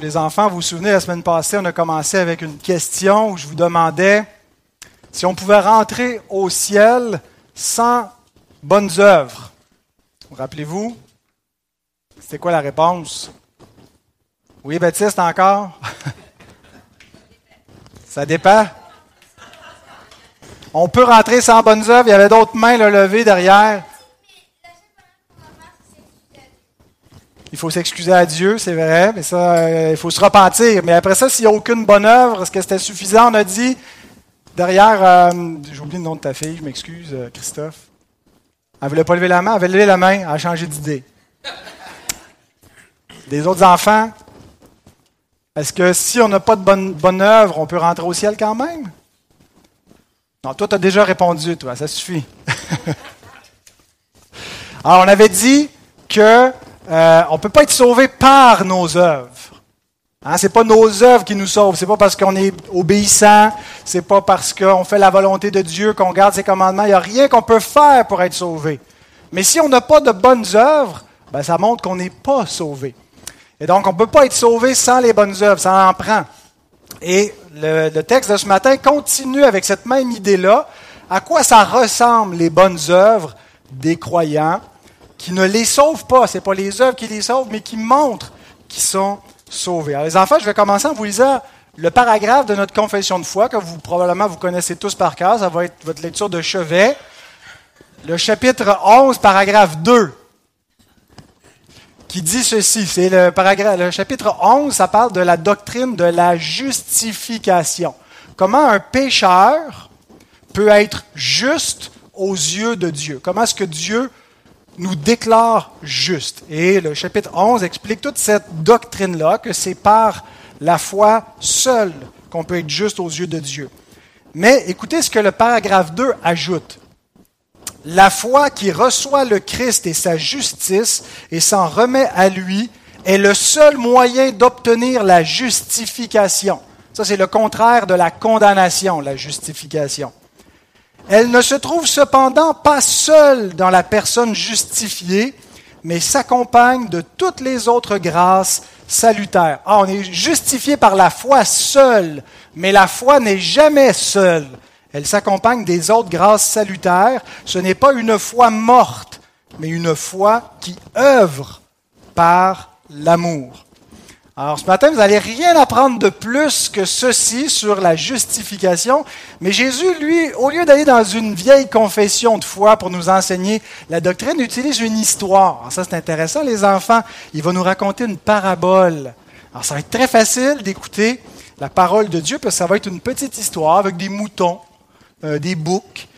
Les enfants, vous vous souvenez, la semaine passée, on a commencé avec une question où je vous demandais si on pouvait rentrer au ciel sans bonnes œuvres. Rappelez-vous, c'était quoi la réponse? Oui, Baptiste, encore? Ça dépend. On peut rentrer sans bonnes œuvres. Il y avait d'autres mains levées derrière. Il faut s'excuser à Dieu, c'est vrai, mais ça, euh, il faut se repentir. Mais après ça, s'il n'y a aucune bonne œuvre, est-ce que c'était suffisant? On a dit, derrière, euh, j'ai oublié le nom de ta fille, je m'excuse, euh, Christophe. Elle ne voulait pas lever la main, elle avait levé la main, elle a changé d'idée. Des autres enfants, est-ce que si on n'a pas de bonne, bonne œuvre, on peut rentrer au ciel quand même? Non, toi, tu as déjà répondu, toi, ça suffit. Alors, on avait dit que euh, on ne peut pas être sauvé par nos œuvres. Hein, ce n'est pas nos œuvres qui nous sauvent. Ce n'est pas parce qu'on est obéissant. Ce n'est pas parce qu'on fait la volonté de Dieu qu'on garde ses commandements. Il n'y a rien qu'on peut faire pour être sauvé. Mais si on n'a pas de bonnes œuvres, ben, ça montre qu'on n'est pas sauvé. Et donc, on ne peut pas être sauvé sans les bonnes œuvres. Ça en prend. Et le, le texte de ce matin continue avec cette même idée-là. À quoi ça ressemble les bonnes œuvres des croyants? Qui ne les sauvent pas. Ce n'est pas les œuvres qui les sauvent, mais qui montrent qu'ils sont sauvés. Alors, les enfants, je vais commencer en vous lisant le paragraphe de notre confession de foi, que vous probablement vous connaissez tous par cœur. Ça va être votre lecture de chevet. Le chapitre 11, paragraphe 2, qui dit ceci. C'est le, paragraphe, le chapitre 11, ça parle de la doctrine de la justification. Comment un pécheur peut être juste aux yeux de Dieu? Comment est-ce que Dieu nous déclare juste. Et le chapitre 11 explique toute cette doctrine-là, que c'est par la foi seule qu'on peut être juste aux yeux de Dieu. Mais écoutez ce que le paragraphe 2 ajoute. La foi qui reçoit le Christ et sa justice et s'en remet à lui est le seul moyen d'obtenir la justification. Ça, c'est le contraire de la condamnation, la justification. Elle ne se trouve cependant pas seule dans la personne justifiée, mais s'accompagne de toutes les autres grâces salutaires. Ah, on est justifié par la foi seule, mais la foi n'est jamais seule. Elle s'accompagne des autres grâces salutaires. Ce n'est pas une foi morte, mais une foi qui œuvre par l'amour. Alors ce matin, vous n'allez rien apprendre de plus que ceci sur la justification, mais Jésus, lui, au lieu d'aller dans une vieille confession de foi pour nous enseigner la doctrine, utilise une histoire. Alors ça, c'est intéressant, les enfants. Il va nous raconter une parabole. Alors ça va être très facile d'écouter la parole de Dieu, parce que ça va être une petite histoire avec des moutons, euh, des boucs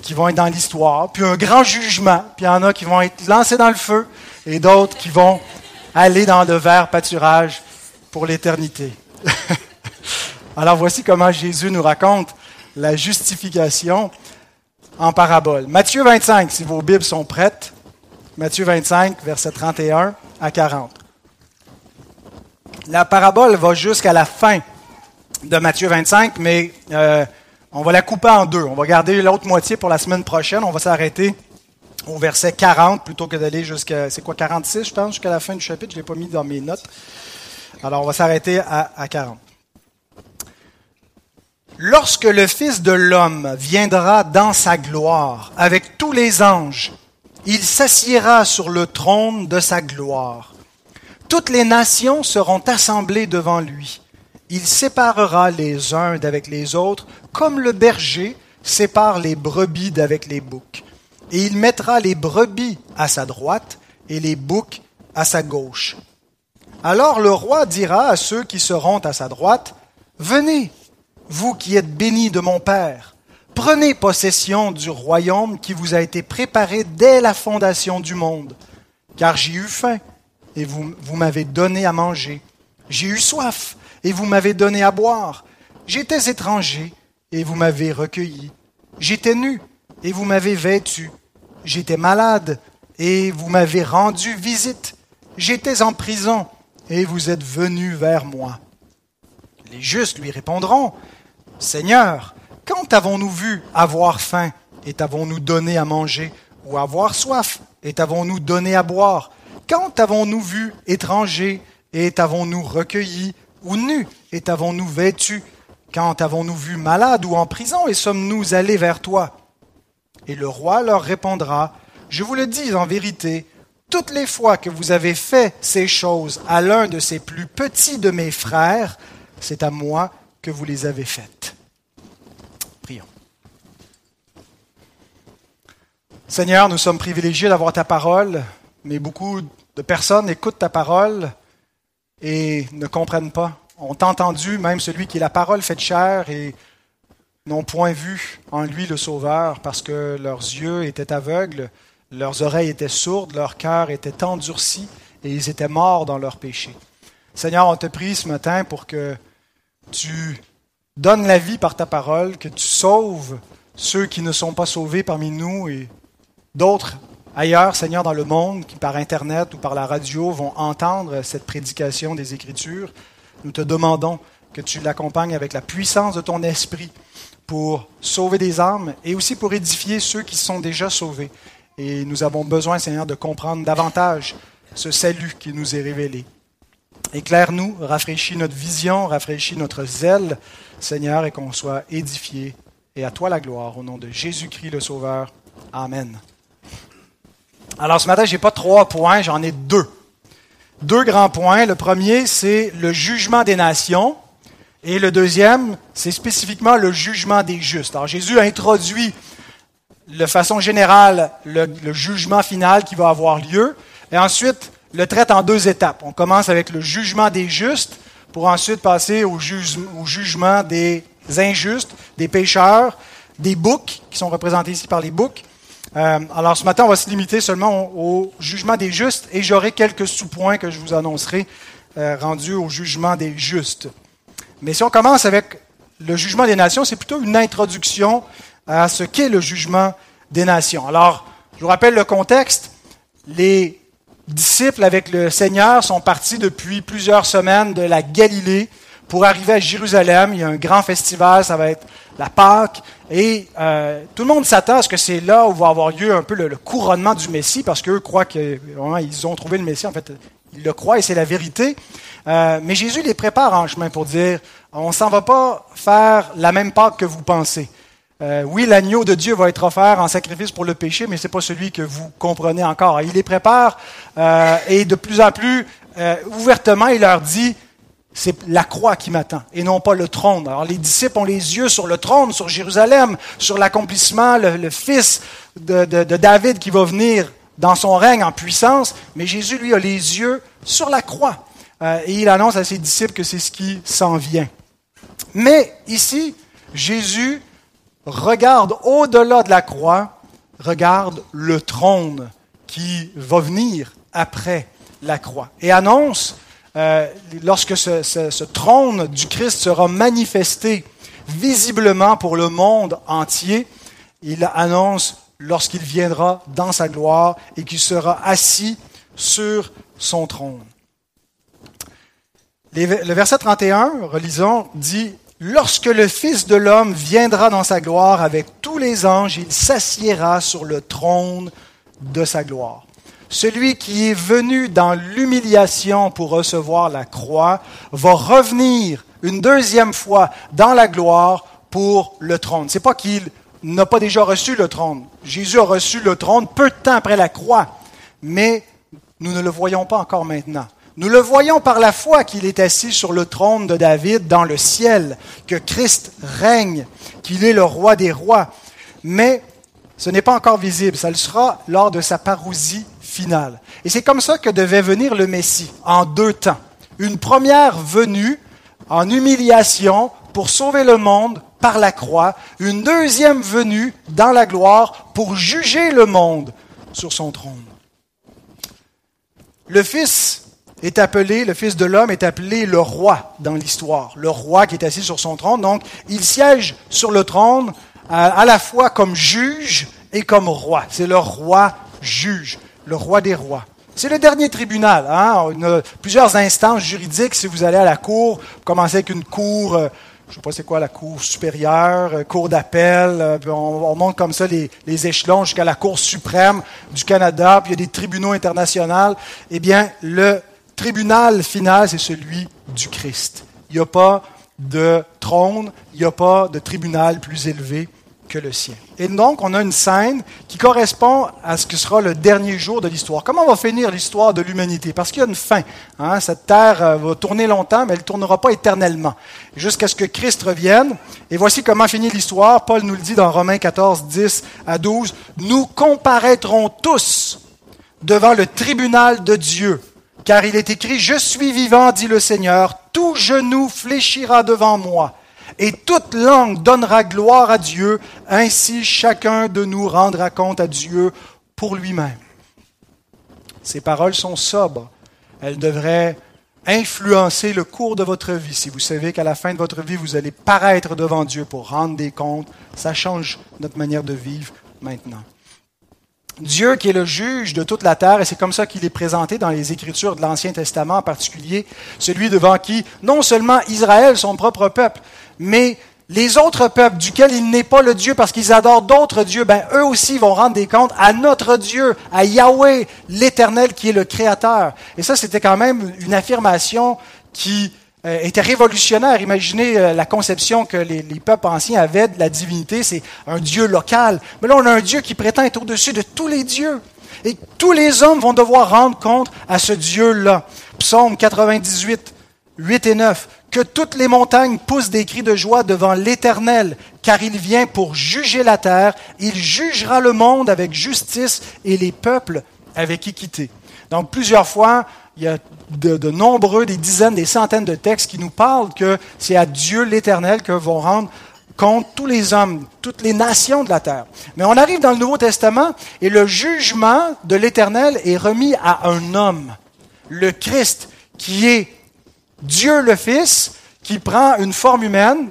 qui vont être dans l'histoire, puis un grand jugement, puis il y en a qui vont être lancés dans le feu, et d'autres qui vont aller dans le vert pâturage pour l'éternité. Alors voici comment Jésus nous raconte la justification en parabole. Matthieu 25, si vos Bibles sont prêtes. Matthieu 25, versets 31 à 40. La parabole va jusqu'à la fin de Matthieu 25, mais euh, on va la couper en deux. On va garder l'autre moitié pour la semaine prochaine. On va s'arrêter au verset 40 plutôt que d'aller jusqu'à, c'est quoi, 46, je pense, jusqu'à la fin du chapitre? Je l'ai pas mis dans mes notes. Alors, on va s'arrêter à, à 40. Lorsque le Fils de l'homme viendra dans sa gloire avec tous les anges, il s'assiera sur le trône de sa gloire. Toutes les nations seront assemblées devant lui. Il séparera les uns d'avec les autres, comme le berger sépare les brebis d'avec les boucs et il mettra les brebis à sa droite et les boucs à sa gauche. Alors le roi dira à ceux qui seront à sa droite, Venez, vous qui êtes bénis de mon Père, prenez possession du royaume qui vous a été préparé dès la fondation du monde, car j'ai eu faim et vous, vous m'avez donné à manger, j'ai eu soif et vous m'avez donné à boire, j'étais étranger et vous m'avez recueilli, j'étais nu et vous m'avez vêtu. J'étais malade et vous m'avez rendu visite. J'étais en prison et vous êtes venu vers moi. Les justes lui répondront, Seigneur, quand avons-nous vu avoir faim et t'avons-nous donné à manger, ou avoir soif et t'avons-nous donné à boire? Quand avons-nous vu étranger et t'avons-nous recueillis, ou nus, et t'avons-nous vêtus? Quand avons-nous vu malade ou en prison, et sommes-nous allés vers toi? Et le roi leur répondra, Je vous le dis en vérité, toutes les fois que vous avez fait ces choses à l'un de ces plus petits de mes frères, c'est à moi que vous les avez faites. Prions. Seigneur, nous sommes privilégiés d'avoir ta parole, mais beaucoup de personnes écoutent ta parole et ne comprennent pas. On t'a entendu, même celui qui est la parole faite chair, et n'ont point vu en lui le Sauveur, parce que leurs yeux étaient aveugles, leurs oreilles étaient sourdes, leur cœur était endurci, et ils étaient morts dans leurs péchés. Seigneur, on te prie ce matin pour que tu donnes la vie par ta parole, que tu sauves ceux qui ne sont pas sauvés parmi nous et d'autres ailleurs, Seigneur, dans le monde, qui par Internet ou par la radio vont entendre cette prédication des Écritures, nous te demandons que tu l'accompagnes avec la puissance de ton esprit pour sauver des âmes et aussi pour édifier ceux qui sont déjà sauvés. Et nous avons besoin, Seigneur, de comprendre davantage ce salut qui nous est révélé. Éclaire-nous, rafraîchis notre vision, rafraîchis notre zèle, Seigneur, et qu'on soit édifié. Et à toi la gloire, au nom de Jésus-Christ le Sauveur. Amen. Alors ce matin, je n'ai pas trois points, j'en ai deux. Deux grands points. Le premier, c'est le jugement des nations. Et le deuxième, c'est spécifiquement le jugement des justes. Alors Jésus a introduit de façon générale le, jugement final qui va avoir lieu. Et ensuite, le traite en deux étapes. On commence avec le jugement des justes pour ensuite passer au, au jugement des injustes, des pécheurs, des boucs, qui sont représentés ici par les boucs, euh, alors ce matin, on va se limiter seulement au, jugement des justes et j'aurai quelques sous-points que je vous annoncerai euh, rendus au jugement des justes. Mais si on commence avec le jugement des nations, c'est plutôt une introduction à ce qu'est le jugement des nations. Alors, je vous rappelle le contexte. Les disciples avec le Seigneur sont partis depuis plusieurs semaines de la Galilée pour arriver à Jérusalem. Il y a un grand festival, ça va être la Pâque. Et euh, tout le monde s'attend à ce que c'est là où va avoir lieu un peu le, couronnement du Messie, parce qu'eux croient qu'ils ont trouvé le Messie. En fait, le croient et c'est la vérité. Euh, mais Jésus les prépare en chemin pour dire, on s'en va pas faire la même Pâque que vous pensez. Euh, oui, l'agneau de Dieu va être offert en sacrifice pour le péché, mais ce n'est pas celui que vous comprenez encore. Il les prépare et de plus en plus ouvertement, il leur dit, c'est la croix qui m'attend et non pas le trône. Alors les disciples ont les yeux sur le trône, sur Jérusalem, sur l'accomplissement, le, fils de, David qui va venir dans son règne en puissance, mais Jésus, lui, a les yeux sur la croix. Euh, et il annonce à ses disciples que c'est ce qui s'en vient. Mais ici, Jésus regarde au-delà de la croix, regarde le trône qui va venir après la croix et annonce euh, lorsque ce, trône du Christ sera manifesté visiblement pour le monde entier, il annonce lorsqu'il viendra dans sa gloire et qu'il sera assis sur son trône. Le verset 31, relisons, dit, Lorsque le Fils de l'homme viendra dans sa gloire avec tous les anges, il s'assiera sur le trône de sa gloire. Celui qui est venu dans l'humiliation pour recevoir la croix va revenir une deuxième fois dans la gloire pour le trône. C'est pas qu'il n'a pas déjà reçu le trône. Jésus a reçu le trône peu de temps après la croix, mais nous ne le voyons pas encore maintenant. Nous le voyons par la foi qu'il est assis sur le trône de David dans le ciel, que Christ règne, qu'il est le roi des rois. Mais ce n'est pas encore visible. Ça le sera lors de sa parousie finale. Et c'est comme ça que devait venir le Messie, en deux temps. Une première venue en humiliation pour sauver le monde par la croix, une deuxième venue dans la gloire pour juger le monde sur son trône. Le Fils est appelé, le Fils de l'homme est appelé le roi dans l'histoire, le roi qui est assis sur son trône. Donc, il siège sur le trône à, la fois comme juge et comme roi. C'est le roi juge le roi des rois. C'est le dernier tribunal. Hein? On a plusieurs instances juridiques. Si vous allez à la cour, commencez avec une cour, euh, je sais pas c'est quoi la cour supérieure, euh, cour d'appel. Euh, on, monte comme ça les, échelons jusqu'à la Cour suprême du Canada. Puis il y a des tribunaux internationaux. Eh bien, le tribunal final, c'est celui du Christ. Il n'y a pas de trône, il n'y a pas de tribunal plus élevé le. Et donc, on a une scène qui correspond à ce que sera le dernier jour de l'histoire. Comment va finir l'histoire de l'humanité? Parce qu'il y a une fin. Hein. Cette terre euh, va tourner longtemps, mais elle ne tournera pas éternellement, jusqu'à ce que Christ revienne. Et voici comment finit l'histoire. Paul nous le dit dans Romains 14, 10 à 12. Nous comparaîtrons tous devant le tribunal de Dieu car il est écrit, Je suis vivant, dit le Seigneur, tout genou fléchira devant moi, et toute langue donnera gloire à Dieu, ainsi chacun de nous rendra compte à Dieu pour lui-même. Ces paroles sont sobres. Elles devraient influencer le cours de votre vie. Si vous savez qu'à la fin de votre vie, vous allez paraître devant Dieu pour rendre des comptes, ça change notre manière de vivre maintenant. Dieu qui est le juge de toute la terre, et c'est comme ça qu'il est présenté dans les Écritures de l'Ancien Testament en particulier, celui devant qui non seulement Israël, son propre peuple, mais les autres peuples duquel il n'est pas le Dieu parce qu'ils adorent d'autres dieux, ben eux aussi vont rendre des comptes à notre Dieu, à Yahweh, l'Éternel qui est le Créateur. Et ça, c'était quand même une affirmation qui était révolutionnaire. Imaginez euh, la conception que les, peuples anciens avaient de la divinité, c'est un Dieu local. Mais là, on a un Dieu qui prétend être au-dessus de tous les dieux. Et tous les hommes vont devoir rendre compte à ce Dieu-là. Psaume 98, 8 et 9. Que toutes les montagnes poussent des cris de joie devant l'Éternel, car il vient pour juger la terre. Il jugera le monde avec justice et les peuples avec équité. Donc plusieurs fois, il y a de, nombreux, des dizaines, des centaines de textes qui nous parlent que c'est à Dieu l'Éternel que vont rendre compte tous les hommes, toutes les nations de la terre. Mais on arrive dans le Nouveau Testament et le jugement de l'Éternel est remis à un homme, le Christ, qui est Dieu le Fils, qui prend une forme humaine,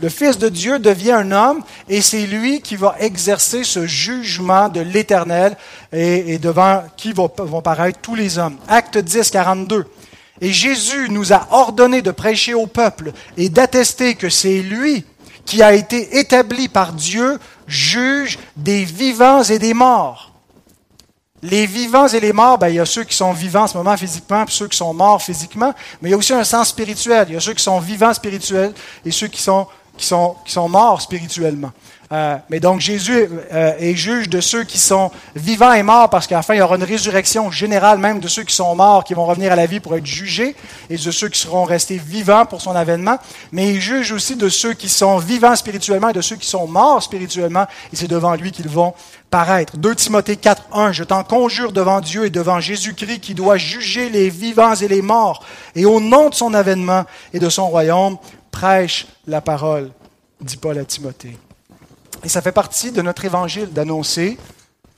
le Fils de Dieu devient un homme et c'est lui qui va exercer ce jugement de l'Éternel et, devant qui vont, paraître tous les hommes. Acte 10, 42. Et Jésus nous a ordonné de prêcher au peuple et d'attester que c'est lui qui a été établi par Dieu juge des vivants et des morts. Les vivants et les morts, ben, il y a ceux qui sont vivants en ce moment physiquement, puis ceux qui sont morts physiquement, mais il y a aussi un sens spirituel. Il y a ceux qui sont vivants spirituels et ceux qui sont qui sont, qui sont morts spirituellement. Euh, mais donc Jésus euh, est juge de ceux qui sont vivants et morts, parce qu'à la fin, il y aura une résurrection générale même de ceux qui sont morts, qui vont revenir à la vie pour être jugés, et de ceux qui seront restés vivants pour son avènement. Mais il juge aussi de ceux qui sont vivants spirituellement et de ceux qui sont morts spirituellement, et c'est devant lui qu'ils vont paraître. 2 Timothée 4, 1, je t'en conjure devant Dieu et devant Jésus-Christ qui doit juger les vivants et les morts, et au nom de son avènement et de son royaume, prêche la parole, dit Paul à Timothée. Et ça fait partie de notre évangile d'annoncer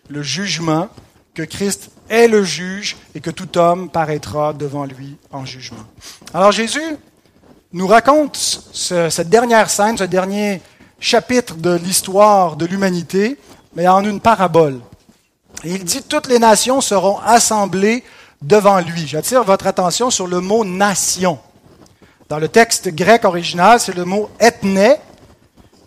le jugement, que Christ est le juge et que tout homme paraîtra devant lui en jugement. Alors Jésus nous raconte cette dernière scène, ce dernier chapitre de l'histoire de l'humanité, mais en une parabole. Il dit, toutes les nations seront assemblées devant lui. J'attire votre attention sur le mot nation. Dans le texte grec original, c'est le mot ethné,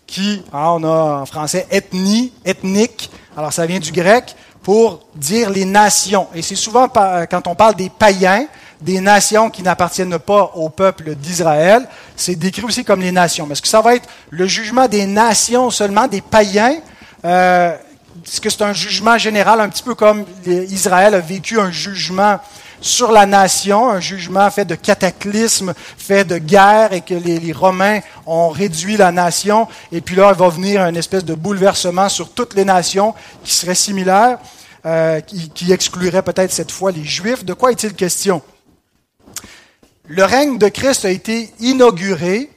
qui, hein, on a en français ethnie, ethnique, alors ça vient du grec, pour dire les nations. Et c'est souvent quand on parle des païens, des nations qui n'appartiennent pas au peuple d'Israël, c'est décrit aussi comme les nations. Mais est-ce que ça va être le jugement des nations seulement, des païens euh, Est-ce que c'est un jugement général, un petit peu comme Israël a vécu un jugement sur la nation, un jugement fait de cataclysmes, fait de guerre, et que les, Romains ont réduit la nation. Et puis là, il va venir un espèce de bouleversement sur toutes les nations qui serait similaire, euh, qui, qui exclurait peut-être cette fois les Juifs. De quoi est-il question? Le règne de Christ a été inauguré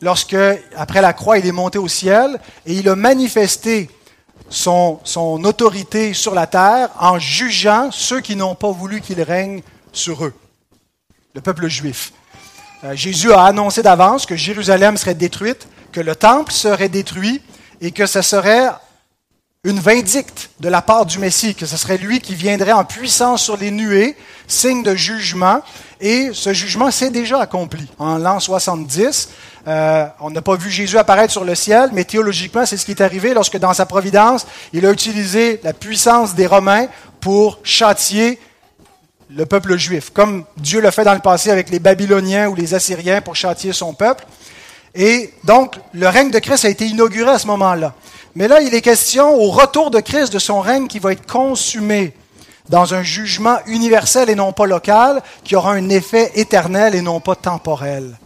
lorsque, après la croix, il est monté au ciel et il a manifesté son, autorité sur la terre en jugeant ceux qui n'ont pas voulu qu'il règne sur eux, le peuple juif. Euh, Jésus a annoncé d'avance que Jérusalem serait détruite, que le temple serait détruit et que ce serait une vindicte de la part du Messie, que ce serait lui qui viendrait en puissance sur les nuées, signe de jugement, et ce jugement s'est déjà accompli. En l'an 70, euh, on n'a pas vu Jésus apparaître sur le ciel, mais théologiquement, c'est ce qui est arrivé lorsque dans sa providence, il a utilisé la puissance des Romains pour châtier le peuple juif, comme Dieu l'a fait dans le passé avec les Babyloniens ou les Assyriens pour châtier son peuple. Et donc, le règne de Christ a été inauguré à ce moment-là. Mais là, il est question au retour de Christ de son règne qui va être consumé dans un jugement universel et non pas local, qui aura un effet éternel et non pas temporel.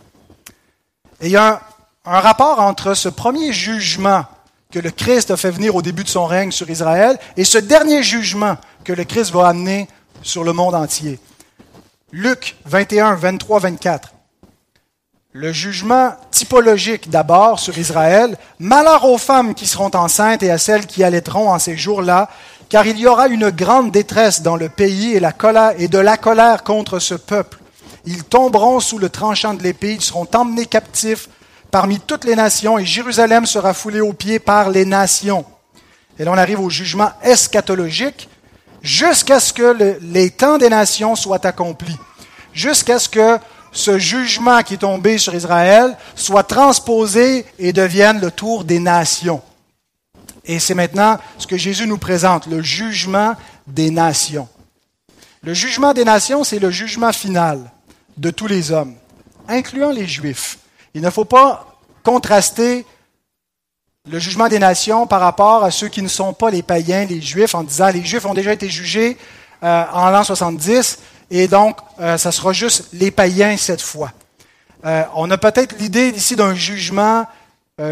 Et il y a un, rapport entre ce premier jugement que le Christ a fait venir au début de son règne sur Israël et ce dernier jugement que le Christ va amener sur le monde entier. Luc 21, 23, 24. Le jugement typologique d'abord sur Israël. Malheur aux femmes qui seront enceintes et à celles qui allaiteront en ces jours-là, car il y aura une grande détresse dans le pays et de la colère contre ce peuple. Ils tomberont sous le tranchant de l'épée, ils seront emmenés captifs parmi toutes les nations et Jérusalem sera foulée aux pieds par les nations. Et là, on arrive au jugement eschatologique jusqu'à ce que les temps des nations soient accomplis, jusqu'à ce que ce jugement qui est tombé sur Israël soit transposé et devienne le tour des nations. Et c'est maintenant ce que Jésus nous présente, le jugement des nations. Le jugement des nations, c'est le jugement final de tous les hommes, incluant les Juifs. Il ne faut pas contraster le jugement des nations par rapport à ceux qui ne sont pas les païens, les juifs, en disant les juifs ont déjà été jugés euh, en l'an 70 et donc euh, ça sera juste les païens cette fois. Euh, on a peut-être l'idée ici d'un jugement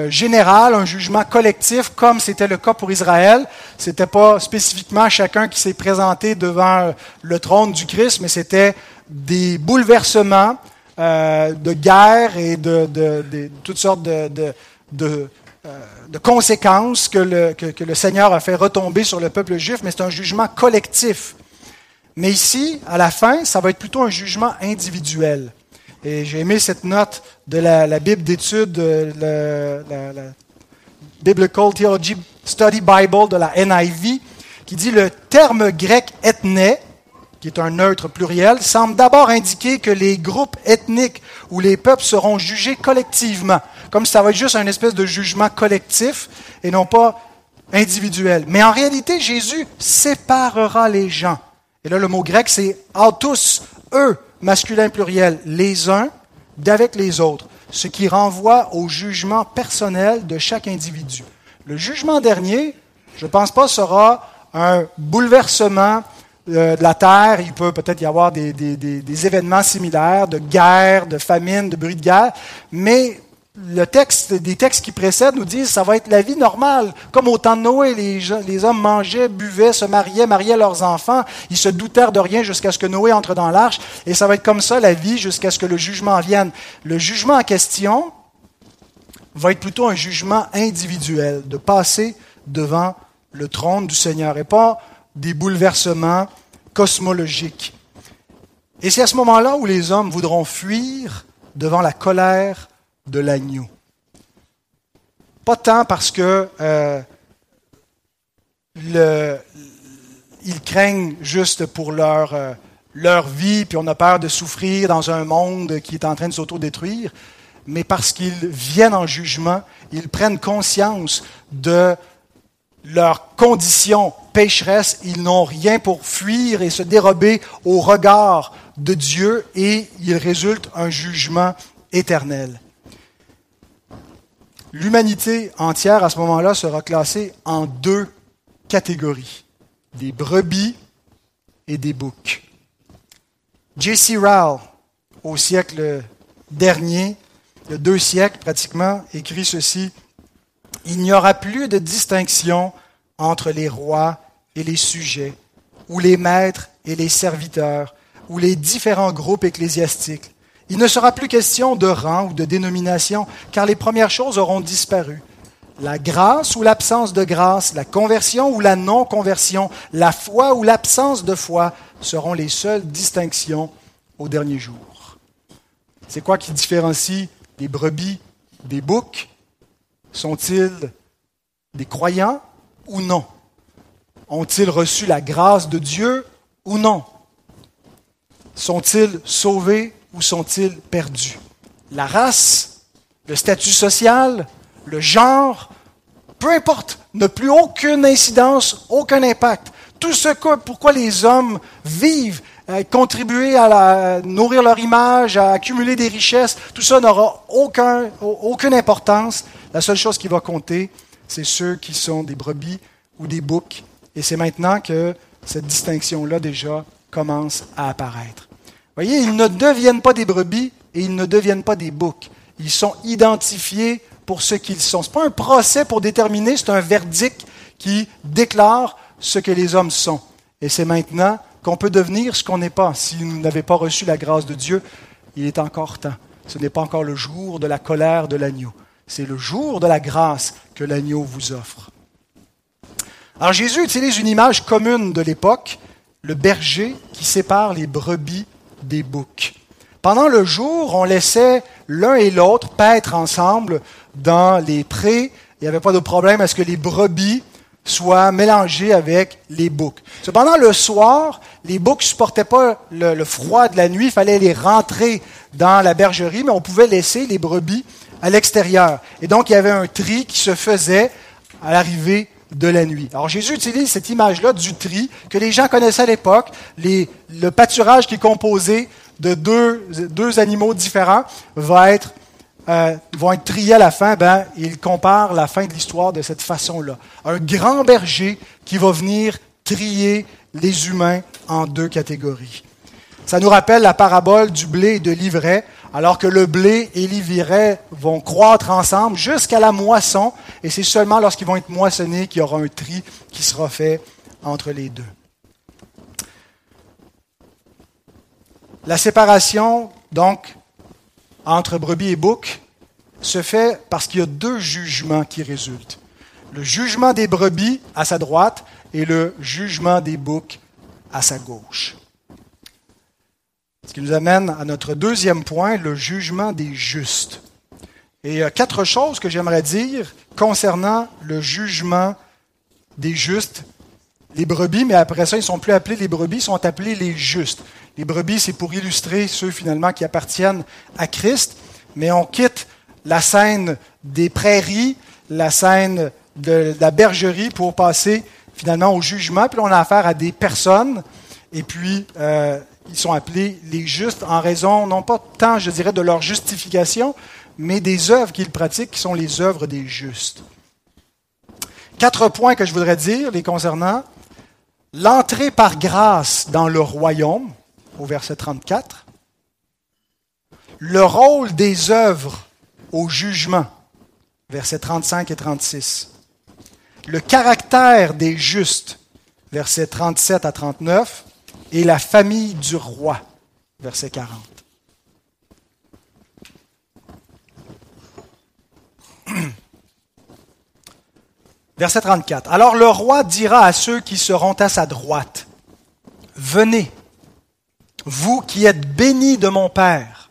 général, un jugement collectif, comme c'était le cas pour Israël. C'était pas spécifiquement chacun qui s'est présenté devant le trône du Christ, mais c'était des bouleversements de guerre et de, toutes sortes de, euh, conséquences que le, Seigneur a fait retomber sur le peuple juif, mais c'est un jugement collectif. Mais ici, à la fin, ça va être plutôt un jugement individuel. Et j'ai aimé cette note de la, Bible d'études, la, la, Biblical Theology Study Bible de la NIV, qui dit le terme grec ethné, qui est un neutre pluriel, semble d'abord indiquer que les groupes ethniques ou les peuples seront jugés collectivement comme si ça va être juste un espèce de jugement collectif et non pas individuel. Mais en réalité, Jésus séparera les gens. Et là, le mot grec, c'est autos, eux, masculin pluriel, les uns d'avec les autres, ce qui renvoie au jugement personnel de chaque individu. Le jugement dernier, je ne pense pas, sera un bouleversement de la terre. Il peut peut-être y avoir des, des, événements similaires, de guerre, de famine, de bruit de guerre, mais le texte, des textes qui précèdent nous disent que ça va être la vie normale. Comme au temps de Noé, les, les, hommes mangeaient, buvaient, se mariaient, mariaient leurs enfants. Ils se doutèrent de rien jusqu'à ce que Noé entre dans l'arche. Et ça va être comme ça la vie jusqu'à ce que le jugement vienne. Le jugement en question va être plutôt un jugement individuel, de passer devant le trône du Seigneur et pas des bouleversements cosmologiques. Et c'est à ce moment-là où les hommes voudront fuir devant la colère de l'agneau. Pas tant parce que euh, le, ils craignent juste pour leur, euh, leur vie, puis on a peur de souffrir dans un monde qui est en train de s'autodétruire, mais parce qu'ils viennent en jugement, ils prennent conscience de leur condition pécheresse, ils n'ont rien pour fuir et se dérober au regard de Dieu et il résulte un jugement éternel. L'humanité entière, à ce moment-là, sera classée en deux catégories, des brebis et des boucs. J.C. Rowell, au siècle dernier, de deux siècles pratiquement, écrit ceci, Il n'y aura plus de distinction entre les rois et les sujets, ou les maîtres et les serviteurs, ou les différents groupes ecclésiastiques. Il ne sera plus question de rang ou de dénomination, car les premières choses auront disparu. La grâce ou l'absence de grâce, la conversion ou la non-conversion, la foi ou l'absence de foi seront les seules distinctions au dernier jour. C'est quoi qui différencie les brebis des boucs? Sont-ils des croyants ou non? Ont-ils reçu la grâce de Dieu ou non? Sont-ils sauvés où sont-ils perdus? La race, le statut social, le genre, peu importe, n'a plus aucune incidence, aucun impact. Tout ce pourquoi les hommes vivent à contribuer à, nourrir leur image, à accumuler des richesses. Tout ça n'aura aucun, aucune importance. La seule chose qui va compter, c'est ceux qui sont des brebis ou des boucs. Et c'est maintenant que cette distinction-là déjà commence à apparaître. Voyez, ils ne deviennent pas des brebis et ils ne deviennent pas des boucs. Ils sont identifiés pour ce qu'ils sont. Ce n'est pas un procès pour déterminer, c'est un verdict qui déclare ce que les hommes sont. Et c'est maintenant qu'on peut devenir ce qu'on n'est pas. Si vous n'avez pas reçu la grâce de Dieu, il est encore temps. Ce n'est pas encore le jour de la colère de l'agneau. C'est le jour de la grâce que l'agneau vous offre. Alors Jésus utilise une image commune de l'époque, le berger qui sépare les brebis des boucs. Pendant le jour, on laissait l'un et l'autre paître ensemble dans les prés. Il n'y avait pas de problème à ce que les brebis soient mélangées avec les boucs. Cependant, le soir, les boucs ne supportaient pas le, le, froid de la nuit. Il fallait les rentrer dans la bergerie, mais on pouvait laisser les brebis à l'extérieur. Et donc, il y avait un tri qui se faisait à l'arrivée de la nuit. Alors Jésus utilise cette image-là du tri que les gens connaissaient à l'époque, le pâturage qui est composé de deux, deux animaux différents va être, euh, être à la fin. Ben, il compare la fin de l'histoire de cette façon-là. Un grand berger qui va venir trier les humains en deux catégories. Ça nous rappelle la parabole du blé et de l'ivraie alors que le blé et l'ivraie vont croître ensemble jusqu'à la moisson, et c'est seulement lorsqu'ils vont être moissonnés qu'il y aura un tri qui sera fait entre les deux. La séparation, donc, entre brebis et bouc se fait parce qu'il y a deux jugements qui résultent. Le jugement des brebis à sa droite et le jugement des boucs à sa gauche. Ce qui nous amène à notre deuxième point, le jugement des justes. Et il y a quatre choses que j'aimerais dire concernant le jugement des justes. Les brebis, mais après ça, ils ne sont plus appelés les brebis, ils sont appelés les justes. Les brebis, c'est pour illustrer ceux finalement qui appartiennent à Christ, mais on quitte la scène des prairies, la scène de la bergerie pour passer finalement au jugement. Puis on a affaire à des personnes, et puis euh, ils sont appelés les justes en raison, non pas tant, je dirais, de leur justification, mais des œuvres qu'ils pratiquent qui sont les œuvres des justes. Quatre points que je voudrais dire les concernant. L'entrée par grâce dans le royaume, au verset 34. Le rôle des œuvres au jugement, versets 35 et 36. Le caractère des justes, versets 37 à 39 et la famille du roi. Verset 40. Verset 34. Alors le roi dira à ceux qui seront à sa droite, Venez, vous qui êtes bénis de mon Père,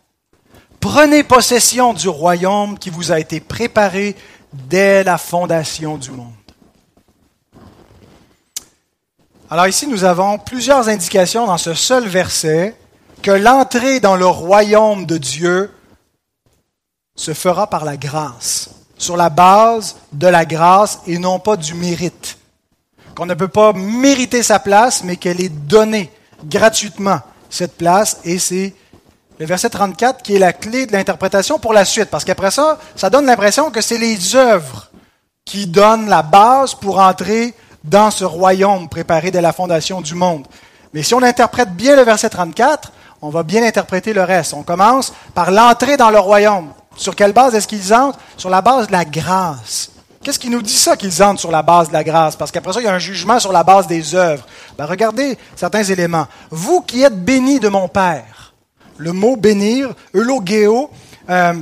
prenez possession du royaume qui vous a été préparé dès la fondation du monde. Alors ici, nous avons plusieurs indications dans ce seul verset que l'entrée dans le royaume de Dieu se fera par la grâce, sur la base de la grâce et non pas du mérite. Qu'on ne peut pas mériter sa place, mais qu'elle est donnée gratuitement, cette place, et c'est le verset 34 qui est la clé de l'interprétation pour la suite, parce qu'après ça, ça donne l'impression que c'est les œuvres qui donnent la base pour entrer dans ce royaume préparé dès la fondation du monde. Mais si on interprète bien le verset 34, on va bien interpréter le reste. On commence par l'entrée dans le royaume. Sur quelle base est-ce qu'ils entrent? Sur la base de la grâce. Qu'est-ce qui nous dit ça qu'ils entrent sur la base de la grâce? Parce qu'après ça, il y a un jugement sur la base des œuvres. Ben, regardez certains éléments. Vous qui êtes bénis de mon Père. Le mot bénir, eulogéo, euh,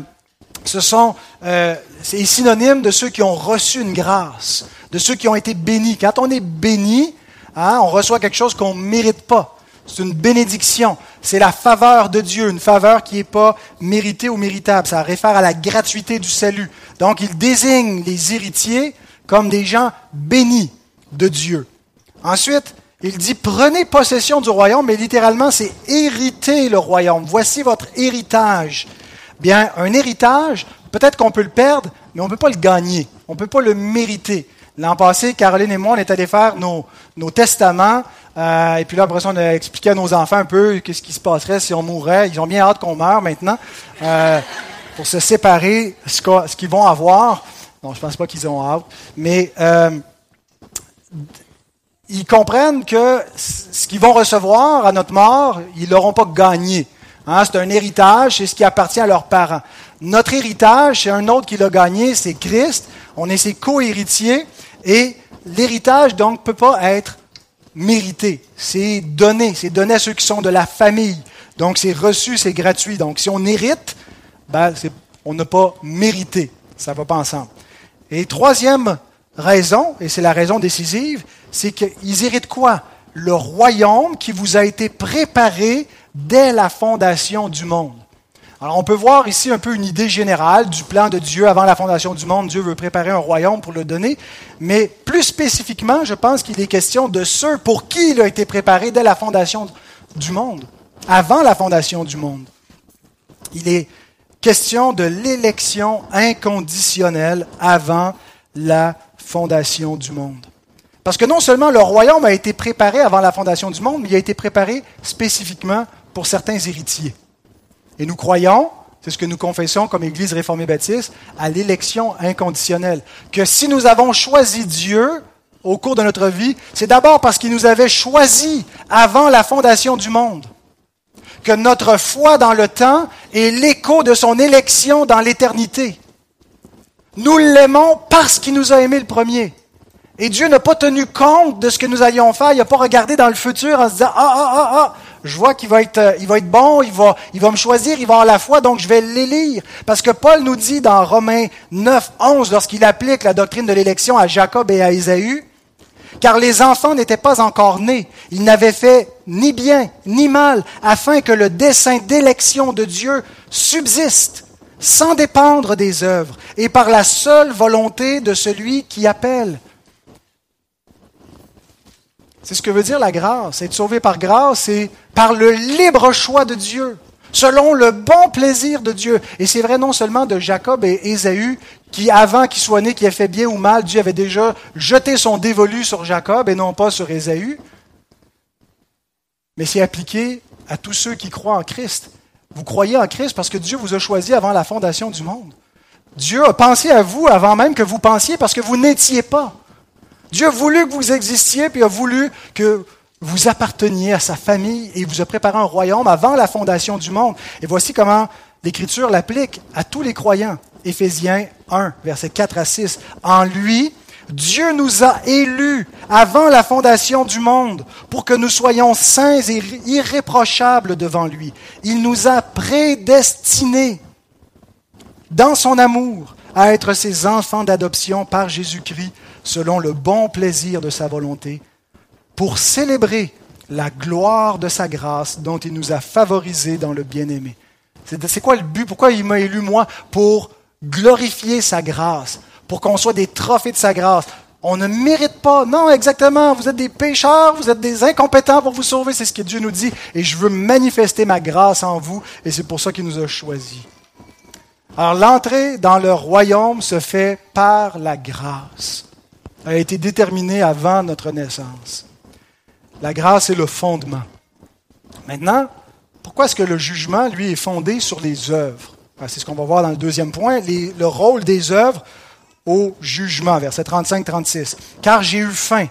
ce sont, euh, c'est synonyme de ceux qui ont reçu une grâce de ceux qui ont été bénis. Quand on est béni, hein, on reçoit quelque chose qu'on ne mérite pas. C'est une bénédiction. C'est la faveur de Dieu, une faveur qui n'est pas méritée ou méritable. Ça réfère à la gratuité du salut. Donc, il désigne les héritiers comme des gens bénis de Dieu. Ensuite, il dit prenez possession du royaume, mais littéralement, c'est hériter le royaume. Voici votre héritage. Bien, un héritage, peut-être qu'on peut le perdre, mais on ne peut pas le gagner. On ne peut pas le mériter. L'an passé, Caroline et moi, on est allés faire nos, testaments Euh, et puis là, après ça, on a expliqué à nos enfants un peu qu'est-ce qui se passerait si on mourrait. Ils ont bien hâte qu'on meure maintenant euh, pour se séparer, ce qu'ils vont avoir. Non, je pense pas qu'ils ont hâte. Mais euh, ils comprennent que ce qu'ils vont recevoir à notre mort, ils l'auront pas gagné. Hein, c'est un héritage, c'est ce qui appartient à leurs parents. Notre héritage, c'est un autre qui l'a gagné, c'est Christ. On est ses co-héritiers et l'héritage, donc, ne peut pas être mérité. C'est donné. C'est donné à ceux qui sont de la famille. Donc, c'est reçu, c'est gratuit. Donc, si on hérite, ben, on n'a pas mérité. Ça ne va pas ensemble. Et troisième raison, et c'est la raison décisive, c'est qu'ils héritent quoi? Le royaume qui vous a été préparé dès la fondation du monde. Alors on peut voir ici un peu une idée générale du plan de Dieu avant la fondation du monde. Dieu veut préparer un royaume pour le donner, mais plus spécifiquement, je pense qu'il est question de ceux pour qui il a été préparé dès la fondation du monde, avant la fondation du monde. Il est question de l'élection inconditionnelle avant la fondation du monde. Parce que non seulement le royaume a été préparé avant la fondation du monde, mais il a été préparé spécifiquement pour certains héritiers. Et nous croyons, c'est ce que nous confessons comme Église réformée baptiste, à l'élection inconditionnelle. Que si nous avons choisi Dieu au cours de notre vie, c'est d'abord parce qu'il nous avait choisis avant la fondation du monde. Que notre foi dans le temps est l'écho de son élection dans l'éternité. Nous l'aimons parce qu'il nous a aimés le premier. Et Dieu n'a pas tenu compte de ce que nous allions faire. Il n'a pas regardé dans le futur en se disant, ah, ah, ah, ah, je vois qu'il va être, euh, il va être bon, il va, il va me choisir, il va avoir la foi, donc je vais l'élire. Parce que Paul nous dit dans Romains 9, 11, lorsqu'il applique la doctrine de l'élection à Jacob et à Ésaü, car les enfants n'étaient pas encore nés, ils n'avaient fait ni bien ni mal, afin que le dessein d'élection de Dieu subsiste, sans dépendre des œuvres, et par la seule volonté de celui qui appelle. C'est ce que veut dire la grâce. Être sauvé par grâce, c'est par le libre choix de Dieu, selon le bon plaisir de Dieu. Et c'est vrai non seulement de Jacob et Ésaü, qui avant qu'il soit né, qui ait fait bien ou mal, Dieu avait déjà jeté son dévolu sur Jacob et non pas sur Ésaü, mais c'est appliqué à tous ceux qui croient en Christ. Vous croyez en Christ parce que Dieu vous a choisi avant la fondation du monde. Dieu a pensé à vous avant même que vous pensiez parce que vous n'étiez pas. Dieu a voulu que vous existiez, puis a voulu que vous apparteniez à sa famille et vous a préparé un royaume avant la fondation du monde. Et voici comment l'Écriture l'applique à tous les croyants. Éphésiens 1, versets 4 à 6. En lui, Dieu nous a élus avant la fondation du monde pour que nous soyons saints et irréprochables devant lui. Il nous a prédestinés dans son amour à être ses enfants d'adoption par Jésus-Christ selon le bon plaisir de sa volonté, pour célébrer la gloire de sa grâce dont il nous a favorisés dans le bien-aimé. C'est quoi le but? Pourquoi il m'a élu moi? Pour glorifier sa grâce, pour qu'on soit des trophées de sa grâce. On ne mérite pas. Non, exactement. Vous êtes des pécheurs, vous êtes des incompétents pour vous sauver. C'est ce que Dieu nous dit. Et je veux manifester ma grâce en vous. Et c'est pour ça qu'il nous a choisis. Alors l'entrée dans le royaume se fait par la grâce a été déterminé avant notre naissance. La grâce est le fondement. Maintenant, pourquoi est-ce que le jugement, lui, est fondé sur les œuvres? C'est ce qu'on va voir dans le deuxième point, le rôle des œuvres au jugement, verset 35-36. Car j'ai eu faim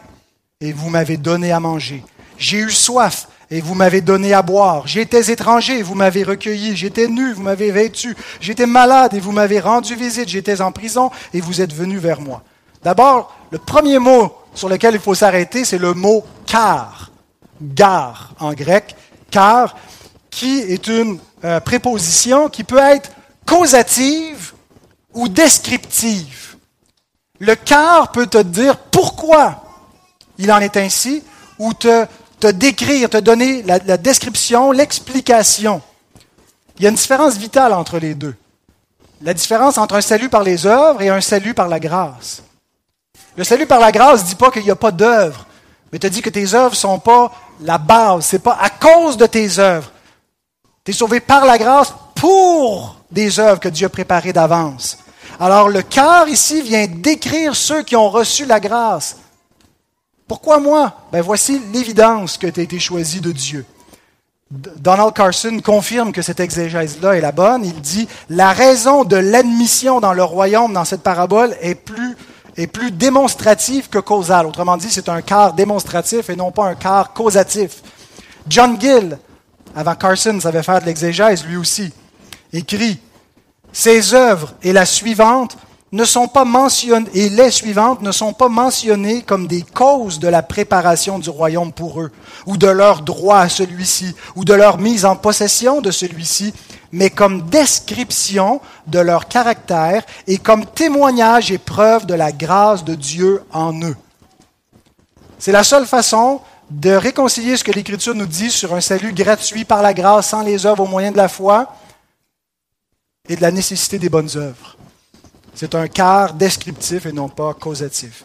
et vous m'avez donné à manger. J'ai eu soif et vous m'avez donné à boire. J'étais étranger et vous m'avez recueilli. J'étais nu, vous m'avez vêtu. J'étais malade et vous m'avez rendu visite. J'étais en prison et vous êtes venu vers moi. D'abord, le premier mot sur lequel il faut s'arrêter, c'est le mot car. Gar en grec. Car, qui est une euh, préposition qui peut être causative ou descriptive. Le car peut te dire pourquoi il en est ainsi ou te, décrire, te donner la description, l'explication. Il y a une différence vitale entre les deux. La différence entre un salut par les œuvres et un salut par la grâce. Le salut par la grâce ne dit pas qu'il n'y a pas d'œuvre, mais te dit que tes œuvres ne sont pas la base, c'est pas à cause de tes œuvres. Tu es sauvé par la grâce pour des œuvres que Dieu a préparées d'avance. Alors le cœur ici vient décrire ceux qui ont reçu la grâce. Pourquoi moi? Ben voici l'évidence que tu as été choisi de Dieu. Donald Carson confirme que cette exégèse-là est la bonne. Il dit la raison de l'admission dans le royaume dans cette parabole est plus, est plus démonstrative que causale. Autrement dit, c'est un quart démonstratif et non pas un quart causatif. John Gill, avant Carson savait faire de l'exégèse lui aussi, écrit Ces œuvres et la suivante ne sont pas mentionnées, et les suivantes ne sont pas mentionnées comme des causes de la préparation du royaume pour eux, ou de leur droit à celui-ci, ou de leur mise en possession de celui-ci, mais comme description de leur caractère et comme témoignage et preuve de la grâce de Dieu en eux. C'est la seule façon de réconcilier ce que l'Écriture nous dit sur un salut gratuit par la grâce sans les œuvres au moyen de la foi et de la nécessité des bonnes œuvres. C'est un quart descriptif et non pas causatif.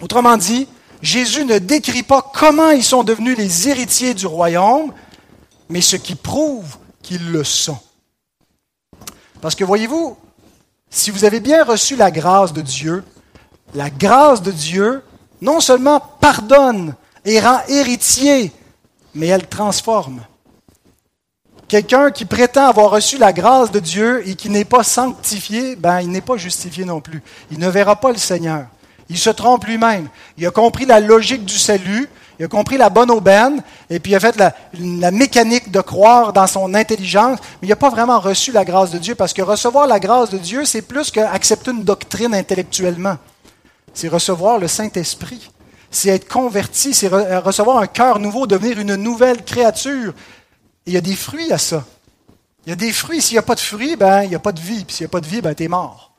Autrement dit, Jésus ne décrit pas comment ils sont devenus les héritiers du royaume, mais ce qui prouve qu'ils le sont. Parce que voyez-vous, si vous avez bien reçu la grâce de Dieu, la grâce de Dieu non seulement pardonne et rend héritier, mais elle transforme. Quelqu'un qui prétend avoir reçu la grâce de Dieu et qui n'est pas sanctifié, ben, il n'est pas justifié non plus. Il ne verra pas le Seigneur. Il se trompe lui-même. Il a compris la logique du salut, il a compris la bonne aubaine, et puis il a fait la, mécanique de croire dans son intelligence, mais il n'a pas vraiment reçu la grâce de Dieu, parce que recevoir la grâce de Dieu, c'est plus qu'accepter une doctrine intellectuellement. C'est recevoir le Saint-Esprit. C'est être converti, c'est recevoir un cœur nouveau, devenir une nouvelle créature il y a des fruits à ça. Il y a des fruits. S'il n'y a pas de fruits, ben, il n'y a pas de vie. Puis s'il n'y a pas de vie, ben, tu es mort.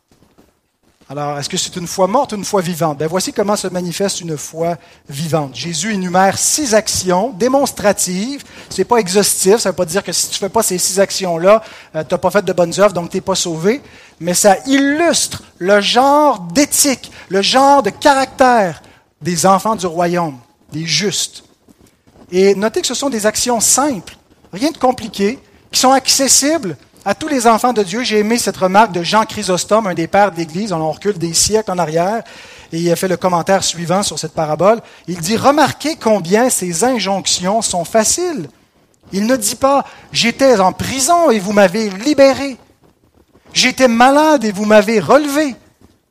Alors, est-ce que c'est une foi morte ou une foi vivante? Ben, voici comment se manifeste une foi vivante. Jésus énumère six actions démonstratives. Ce n'est pas exhaustif. Ça ne veut pas dire que si tu ne fais pas ces six actions-là, euh, tu n'as pas fait de bonnes œuvres, donc tu n'es pas sauvé. Mais ça illustre le genre d'éthique, le genre de caractère des enfants du royaume, des justes. Et notez que ce sont des actions simples rien de compliqué, qui sont accessibles à tous les enfants de Dieu. J'ai aimé cette remarque de Jean Chrysostome, un des pères de l'Église. On recule des siècles en arrière. Et il a fait le commentaire suivant sur cette parabole. Il dit, remarquez combien ces injonctions sont faciles. Il ne dit pas, j'étais en prison et vous m'avez libéré. J'étais malade et vous m'avez relevé.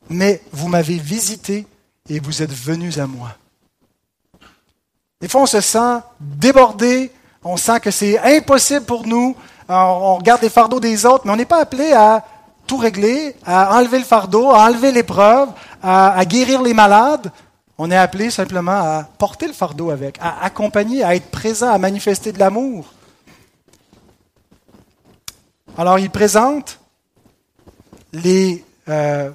Mais vous m'avez visité et vous êtes venus à moi. Des fois, on se sent débordé, on sent que c'est impossible pour nous. On regarde les fardeaux des autres, mais on n'est pas appelé à tout régler, à enlever le fardeau, à enlever l'épreuve, à, à, guérir les malades. On est appelé simplement à porter le fardeau avec, à accompagner, à être présent, à manifester de l'amour. Alors il présente les, euh,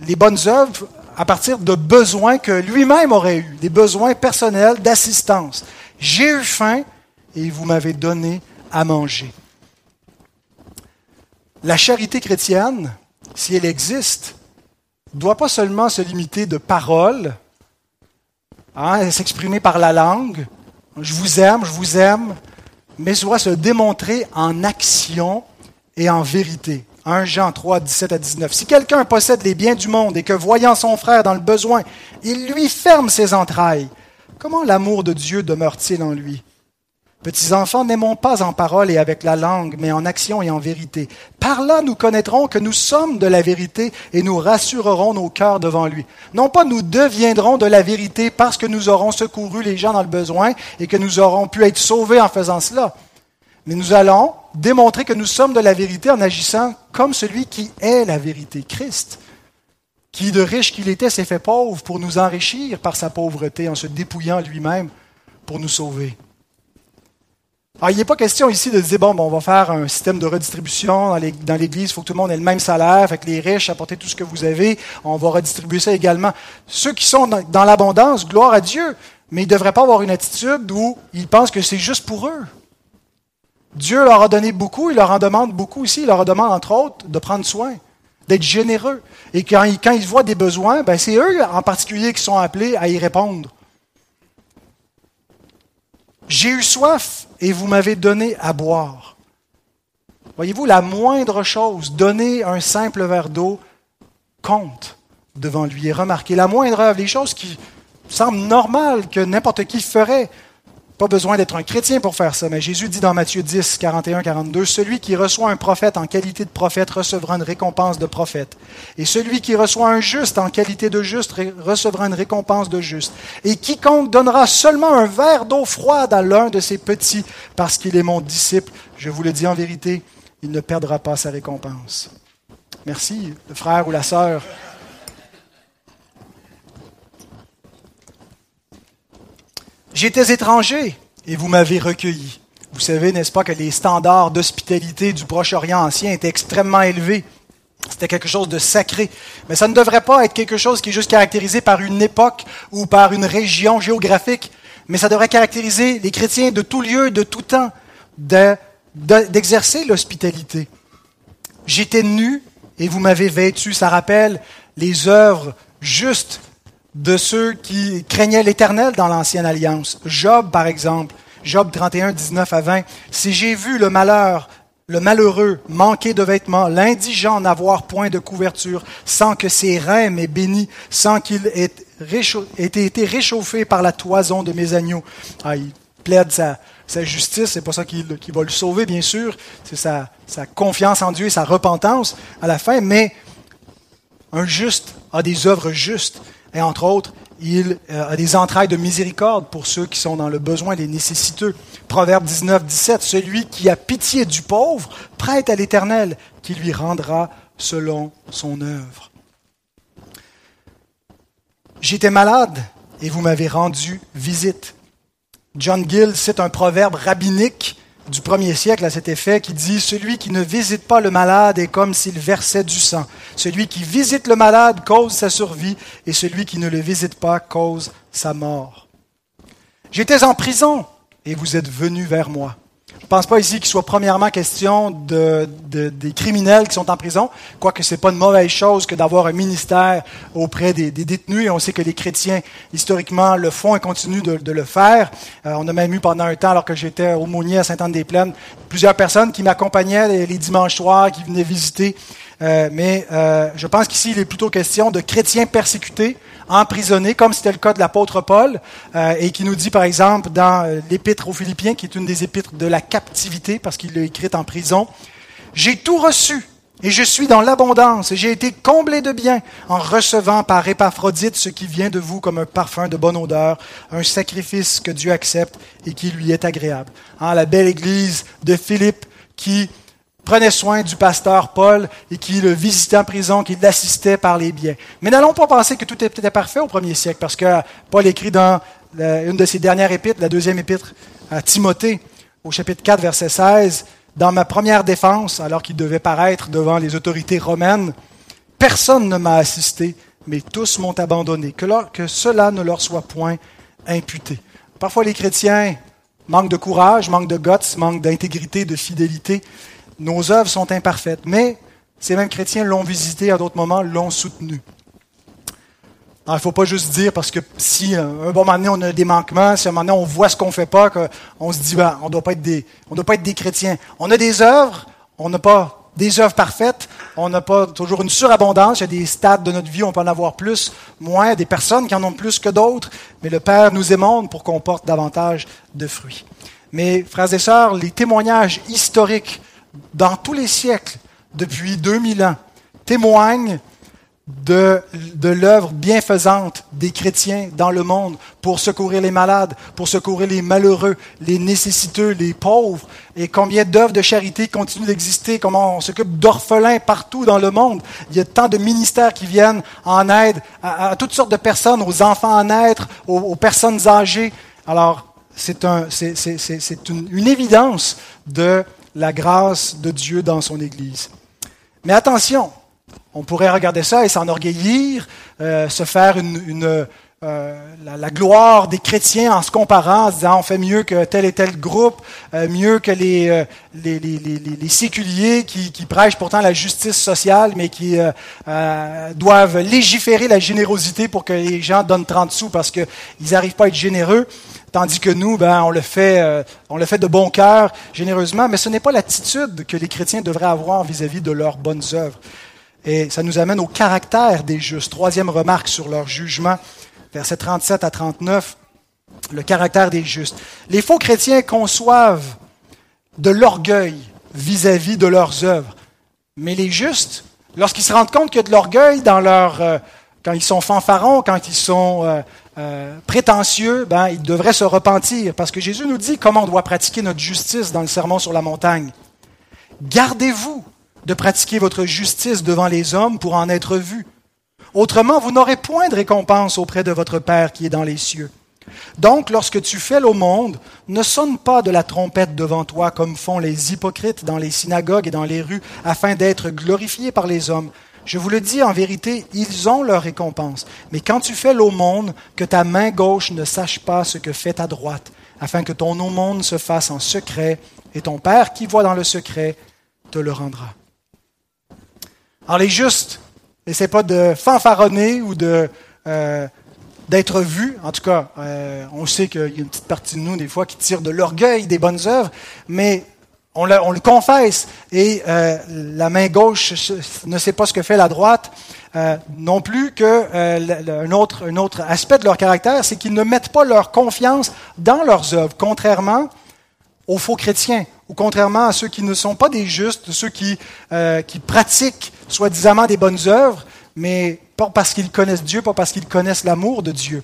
les bonnes œuvres à partir de besoins que lui-même aurait eu, des besoins personnels d'assistance. J'ai eu faim, et vous m'avez donné à manger. La charité chrétienne, si elle existe, ne doit pas seulement se limiter de paroles, hein, s'exprimer par la langue, je vous aime, je vous aime, mais doit se démontrer en action et en vérité. 1 Jean 3, 17 à 19. Si quelqu'un possède les biens du monde et que, voyant son frère dans le besoin, il lui ferme ses entrailles, comment l'amour de Dieu demeure-t-il en lui? Petits enfants, n'aimons pas en parole et avec la langue, mais en action et en vérité. Par là, nous connaîtrons que nous sommes de la vérité et nous rassurerons nos cœurs devant lui. Non pas nous deviendrons de la vérité parce que nous aurons secouru les gens dans le besoin et que nous aurons pu être sauvés en faisant cela. Mais nous allons démontrer que nous sommes de la vérité en agissant comme celui qui est la vérité, Christ, qui de riche qu'il était s'est fait pauvre pour nous enrichir par sa pauvreté en se dépouillant lui-même pour nous sauver. Alors, il n'est pas question ici de dire, bon, on va faire un système de redistribution dans l'Église, il faut que tout le monde ait le même salaire, fait que les riches, apportez tout ce que vous avez, on va redistribuer ça également. Ceux qui sont dans, l'abondance, gloire à Dieu, mais ils ne devraient pas avoir une attitude où ils pensent que c'est juste pour eux. Dieu leur a donné beaucoup, il leur en demande beaucoup aussi, il leur en demande entre autres de prendre soin, d'être généreux. Et quand ils, quand voient des besoins, ben c'est eux en particulier qui sont appelés à y répondre. J'ai eu soif et vous m'avez donné à boire. Voyez-vous, la moindre chose, donner un simple verre d'eau, compte devant lui. Et remarquez, la moindre œuvre, les choses qui semble normal que n'importe qui ferait. Pas besoin d'être un chrétien pour faire ça, mais Jésus dit dans Matthieu 10, 41, 42, Celui qui reçoit un prophète en qualité de prophète recevra une récompense de prophète. Et celui qui reçoit un juste en qualité de juste recevra une récompense de juste. Et quiconque donnera seulement un verre d'eau froide à l'un de ses petits, parce qu'il est mon disciple, je vous le dis en vérité, il ne perdra pas sa récompense. Merci, le frère ou la sœur. J'étais étranger et vous m'avez recueilli. Vous savez, n'est-ce pas, que les standards d'hospitalité du Proche-Orient ancien étaient extrêmement élevés? C'était quelque chose de sacré. Mais ça ne devrait pas être quelque chose qui est juste caractérisé par une époque ou par une région géographique, mais ça devrait caractériser les chrétiens de tout lieu, de tout temps, d'exercer l'hospitalité. J'étais nu et vous m'avez vêtu. Ça rappelle les œuvres justes de ceux qui craignaient l'Éternel dans l'Ancienne Alliance. Job, par exemple, Job 31, 19 à 20. Si j'ai vu le malheur, le malheureux manquer de vêtements, l'indigent n'avoir point de couverture, sans que ses reins m'aient béni, sans qu'il ait, été réchauffé par la toison de mes agneaux. Ah, il plaide sa, justice, c'est pas ça qui, va le sauver, bien sûr, c'est sa, sa confiance en Dieu et sa repentance à la fin, mais un juste a des œuvres justes. Et entre autres, il euh, a des entrailles de miséricorde pour ceux qui sont dans le besoin, les nécessiteux. Proverbe 19, 17, celui qui a pitié du pauvre prête à l'Éternel, qui lui rendra selon son œuvre. J'étais malade et vous m'avez rendu visite. John Gill cite un proverbe rabbinique du premier siècle à cet effet qui dit Celui qui ne visite pas le malade est comme s'il versait du sang. Celui qui visite le malade cause sa survie et celui qui ne le visite pas cause sa mort. J'étais en prison et vous êtes venu vers moi. Je pense pas ici qu'il soit premièrement question de, des criminels qui sont en prison, quoique ce n'est pas une mauvaise chose que d'avoir un ministère auprès des, détenus, et on sait que les chrétiens, historiquement, le font et continuent de, le faire. Euh, on a même eu pendant un temps, alors que j'étais au Mounier à Sainte-Anne-des-Plaines, plusieurs personnes qui m'accompagnaient les, dimanches soirs, qui venaient visiter. Euh, mais euh, je pense qu'ici, il est plutôt question de chrétiens persécutés, emprisonné, comme c'était le cas de l'apôtre Paul, euh, et qui nous dit, par exemple, dans euh, l'épître aux Philippiens, qui est une des épîtres de la captivité, parce qu'il l'a écrite en prison, J'ai tout reçu, et je suis dans l'abondance, et j'ai été comblé de bien en recevant par Épaphrodite ce qui vient de vous comme un parfum de bonne odeur, un sacrifice que Dieu accepte et qui lui est agréable. Hein, la belle église de Philippe qui prenait soin du pasteur Paul et qui le visitait en prison, qui l'assistait par les biens. Mais n'allons pas penser que tout était parfait au premier siècle, parce que Paul écrit dans une de ses dernières épîtres, la deuxième épître à Timothée, au chapitre 4, verset 16, dans ma première défense, alors qu'il devait paraître devant les autorités romaines, personne ne m'a assisté, mais tous m'ont abandonné. Que, que cela ne leur soit point imputé. Parfois, les chrétiens manquent de courage, manquent de guts, manquent d'intégrité, de fidélité nos œuvres sont imparfaites, mais ces mêmes chrétiens l'ont visité à d'autres moments, l'ont soutenu. il ne faut pas juste dire parce que si euh, un bon moment donné on a des manquements, si un moment donné on voit ce qu'on fait pas, qu'on se dit ben, on ne doit pas être des chrétiens. On a des œuvres, on n'a pas des œuvres parfaites, on n'a pas toujours une surabondance. Il y a des stades de notre vie, on peut en avoir plus, moins, des personnes qui en ont plus que d'autres, mais le Père nous émonde pour qu'on porte davantage de fruits. Mais, frères et sœurs, les témoignages historiques dans tous les siècles, depuis 2000 ans, témoignent de, l'œuvre bienfaisante des chrétiens dans le monde pour secourir les malades, pour secourir les malheureux, les nécessiteux, les pauvres, et combien d'œuvres de charité continuent d'exister, comment on s'occupe d'orphelins partout dans le monde. Il y a tant de ministères qui viennent en aide à, toutes sortes de personnes, aux enfants à naître, aux, personnes âgées. Alors, c'est un, une, une évidence de la grâce de Dieu dans son Église. Mais attention, on pourrait regarder ça et s'enorgueillir, euh, se faire une, euh, la, gloire des chrétiens en se comparant, en se disant on fait mieux que tel et tel groupe, euh, mieux que les, les, les, les, séculiers qui, qui, prêchent pourtant la justice sociale, mais qui doivent légiférer la générosité pour que les gens donnent 30 sous parce qu'ils n'arrivent pas à être généreux. Tandis que nous, ben, on, le fait, euh, on le fait de bon cœur, généreusement, mais ce n'est pas l'attitude que les chrétiens devraient avoir vis-à-vis de leurs bonnes œuvres. Et ça nous amène au caractère des justes. Troisième remarque sur leur jugement. Versets 37 à 39, le caractère des justes. Les faux chrétiens conçoivent de l'orgueil vis-à-vis de leurs œuvres. Mais les justes, lorsqu'ils se rendent compte qu'il y a de l'orgueil dans leur, euh, quand ils sont fanfarons, quand ils sont euh, euh, prétentieux, ben, ils devraient se repentir. Parce que Jésus nous dit comment on doit pratiquer notre justice dans le sermon sur la montagne. Gardez-vous de pratiquer votre justice devant les hommes pour en être vus. Autrement, vous n'aurez point de récompense auprès de votre Père qui est dans les cieux. Donc, lorsque tu fais au monde, ne sonne pas de la trompette devant toi comme font les hypocrites dans les synagogues et dans les rues afin d'être glorifiés par les hommes. Je vous le dis en vérité, ils ont leur récompense. Mais quand tu fais l'aumône, que ta main gauche ne sache pas ce que fait ta droite, afin que ton aumône se fasse en secret, et ton Père qui voit dans le secret te le rendra. Alors les justes, n'essaie pas de fanfaronner ou de euh, d'être vus. En tout cas, euh, on sait qu'il y a une petite partie de nous, des fois, qui tire de l'orgueil des bonnes œuvres, mais on le, on le confesse. Et euh, la main gauche ne sait pas ce que fait la droite. Non plus que un, autre, un autre aspect de leur caractère, c'est qu'ils ne mettent pas leur confiance dans leurs œuvres, contrairement aux faux chrétiens, ou contrairement à ceux qui ne sont pas des justes, ceux qui, euh, qui pratiquent soi-disant des bonnes œuvres, mais pas parce qu'ils connaissent Dieu, pas parce qu'ils connaissent l'amour de Dieu.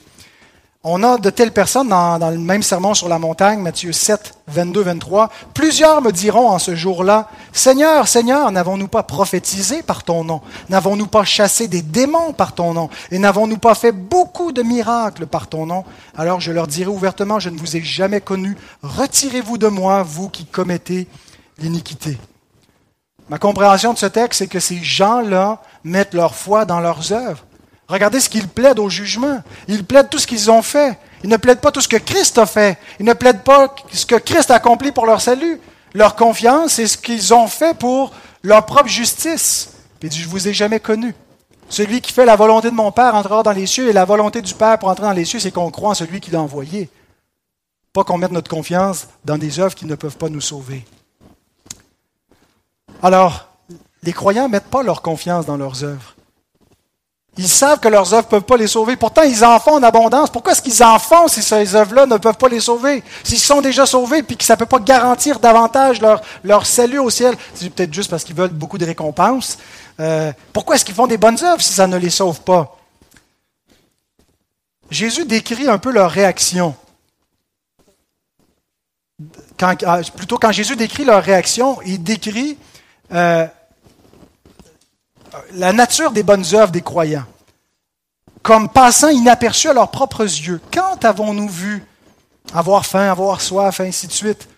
On a de telles personnes dans, le même sermon sur la montagne, Matthieu 7, 22, 23. Plusieurs me diront en ce jour-là, Seigneur, Seigneur, n'avons-nous pas prophétisé par ton nom? N'avons-nous pas chassé des démons par ton nom? Et n'avons-nous pas fait beaucoup de miracles par ton nom Alors je leur dirai ouvertement, je ne vous ai jamais connu. Retirez-vous de moi, vous qui commettez l'iniquité. Ma compréhension de ce texte, c'est que ces gens-là mettent leur foi dans leurs œuvres. Regardez ce qu'ils plaident au jugement. Ils plaident tout ce qu'ils ont fait. Ils ne plaident pas tout ce que Christ a fait. Ils ne plaident pas ce que Christ a accompli pour leur salut. Leur confiance, c'est ce qu'ils ont fait pour leur propre justice. Dit, je vous ai jamais connu. Celui qui fait la volonté de mon Père entrera dans les cieux, et la volonté du Père pour entrer dans les cieux, c'est qu'on croit en celui qui l'a envoyé. Pas qu'on mette notre confiance dans des œuvres qui ne peuvent pas nous sauver. Alors, les croyants ne mettent pas leur confiance dans leurs œuvres. Ils savent que leurs œuvres ne peuvent pas les sauver. Pourtant, ils en font en abondance. Pourquoi est-ce qu'ils en font si ces œuvres-là ne peuvent pas les sauver? S'ils sont déjà sauvés puis que ça ne peut pas garantir davantage leur, salut au ciel, c'est peut-être juste parce qu'ils veulent beaucoup de récompenses. Euh, pourquoi est-ce qu'ils font des bonnes œuvres si ça ne les sauve pas? Jésus décrit un peu leur réaction. Ah, plutôt, quand Jésus décrit leur réaction, il décrit euh, la nature des bonnes œuvres des croyants, comme passant inaperçus à leurs propres yeux. Quand avons-nous vu avoir faim, avoir soif, ainsi de suite?